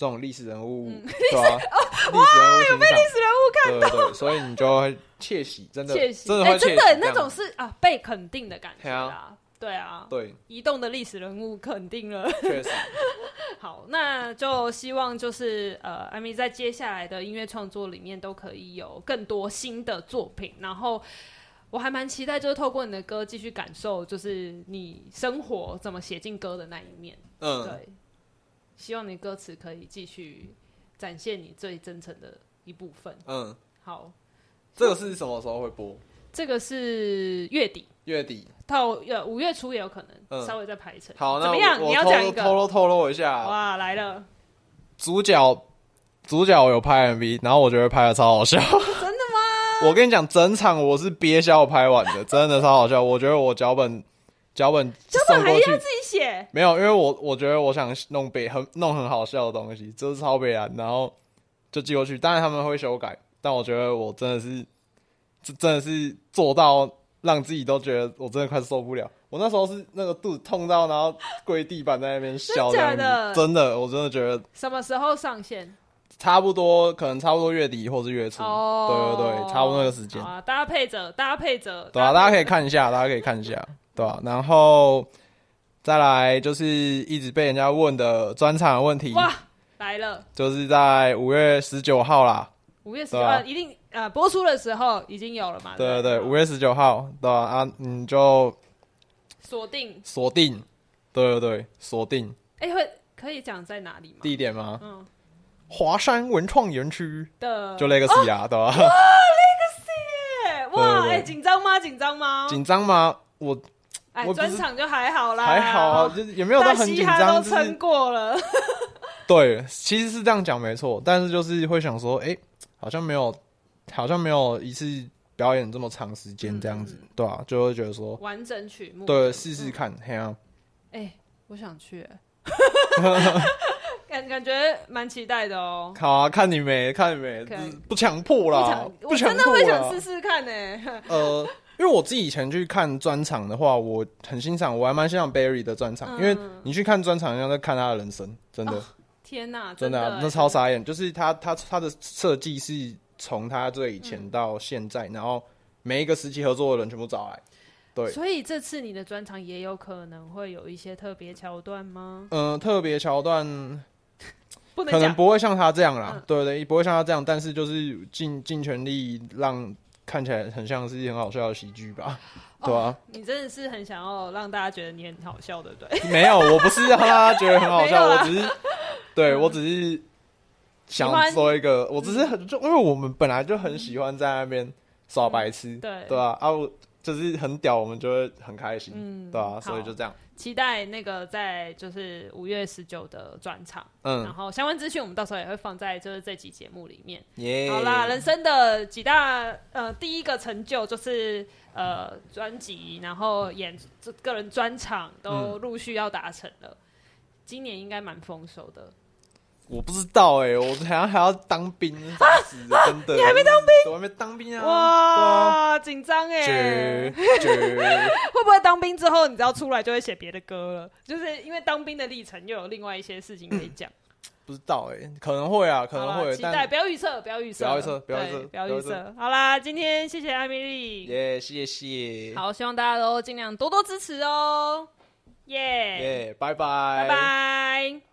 这种历史人物，对啊，哇，有被历史人物看到，对对，所以你就会窃喜，真的窃喜，真的会窃喜，真的那种是啊被肯定的感觉啊。对啊，对，移动的历史人物肯定了，确实。好，那就希望就是呃，艾米在接下来的音乐创作里面都可以有更多新的作品。然后我还蛮期待，就是透过你的歌继续感受，就是你生活怎么写进歌的那一面。嗯，对。希望你歌词可以继续展现你最真诚的一部分。嗯，好。这个是什么时候会播？这个是月底。月底。到呃五月初也有可能，嗯、稍微再排成。好，怎么样？你要讲一个透露透露一下。哇，来了！主角主角有拍 MV，然后我觉得拍的超好笑。真的吗？我跟你讲，整场我是憋笑拍完的，真的超好笑。我觉得我脚本脚本脚本还要自己写？没有，因为我我觉得我想弄北很弄很好笑的东西，就是超北烂，然后就寄过去。当然他们会修改，但我觉得我真的是这真的是做到。让自己都觉得我真的快受不了。我那时候是那个肚子痛到，然后跪地板在那边笑。真的，真的，我真的觉得。什么时候上线？差不多，可能差不多月底或是月初。哦，对对对，差不多那个时间。啊，搭配着，搭配着。对啊，大家可以看一下，大家可以看一下，对吧？然后再来就是一直被人家问的专场的问题。哇，来了，就是在五月十九号啦。五月十九号一定。呃，播出的时候已经有了嘛？对对对，五月十九号，对吧？啊，你就锁定锁定，对对对，锁定。哎，会可以讲在哪里吗？地点吗？嗯，华山文创园区的，就 Legacy 啊，对吧？哇，Legacy，哇，哎，紧张吗？紧张吗？紧张吗？我，哎，专场就还好啦，还好啊，就也没有到很紧张，都撑过了。对，其实是这样讲没错，但是就是会想说，哎，好像没有。好像没有一次表演这么长时间这样子，嗯、对啊，就会觉得说完整曲目，对，试试看，嘿啊，哎，我想去，感感觉蛮期待的哦。好啊，看你没，看你没，不强迫啦，我真的会想试试看呢。呃，因为我自己以前去看专场的话，我很欣赏，我还蛮欣赏 Barry 的专场，因为你去看专场，像在看他的人生，真的，天哪，真的，那超傻眼，就是他他他的设计是。从他最以前到现在，嗯、然后每一个时期合作的人全部找来，对。所以这次你的专场也有可能会有一些特别桥段吗？嗯、呃，特别桥段 可能不会像他这样啦，嗯、对对，不会像他这样，但是就是尽尽全力让看起来很像是一很好笑的喜剧吧，哦、对啊。你真的是很想要让大家觉得你很好笑，对不对？没有，我不是让大家觉得很好笑，我只是对我只是。想说一个，我只是很就因为我们本来就很喜欢在那边耍白痴，对对吧？啊，我就是很屌，我们就会很开心，嗯，对啊，所以就这样。期待那个在就是五月十九的专场，嗯，然后相关资讯我们到时候也会放在就是这集节目里面。耶，好啦，人生的几大呃第一个成就就是呃专辑，然后演个人专场都陆续要达成了，今年应该蛮丰收的。我不知道哎、欸，我好像还要当兵，啊、真的，你还没当兵？我还没当兵啊！哇，紧张哎！会不会当兵之后，你知道出来就会写别的歌了？就是因为当兵的历程，又有另外一些事情可以讲。不知道哎、欸，可能会啊，可能会。期待，不要预测，不要预测，不要预测，不要预测，不要预测。好啦，今天谢谢艾米丽，耶，谢谢。好，希望大家都尽量多多支持哦。耶耶，拜拜，拜拜。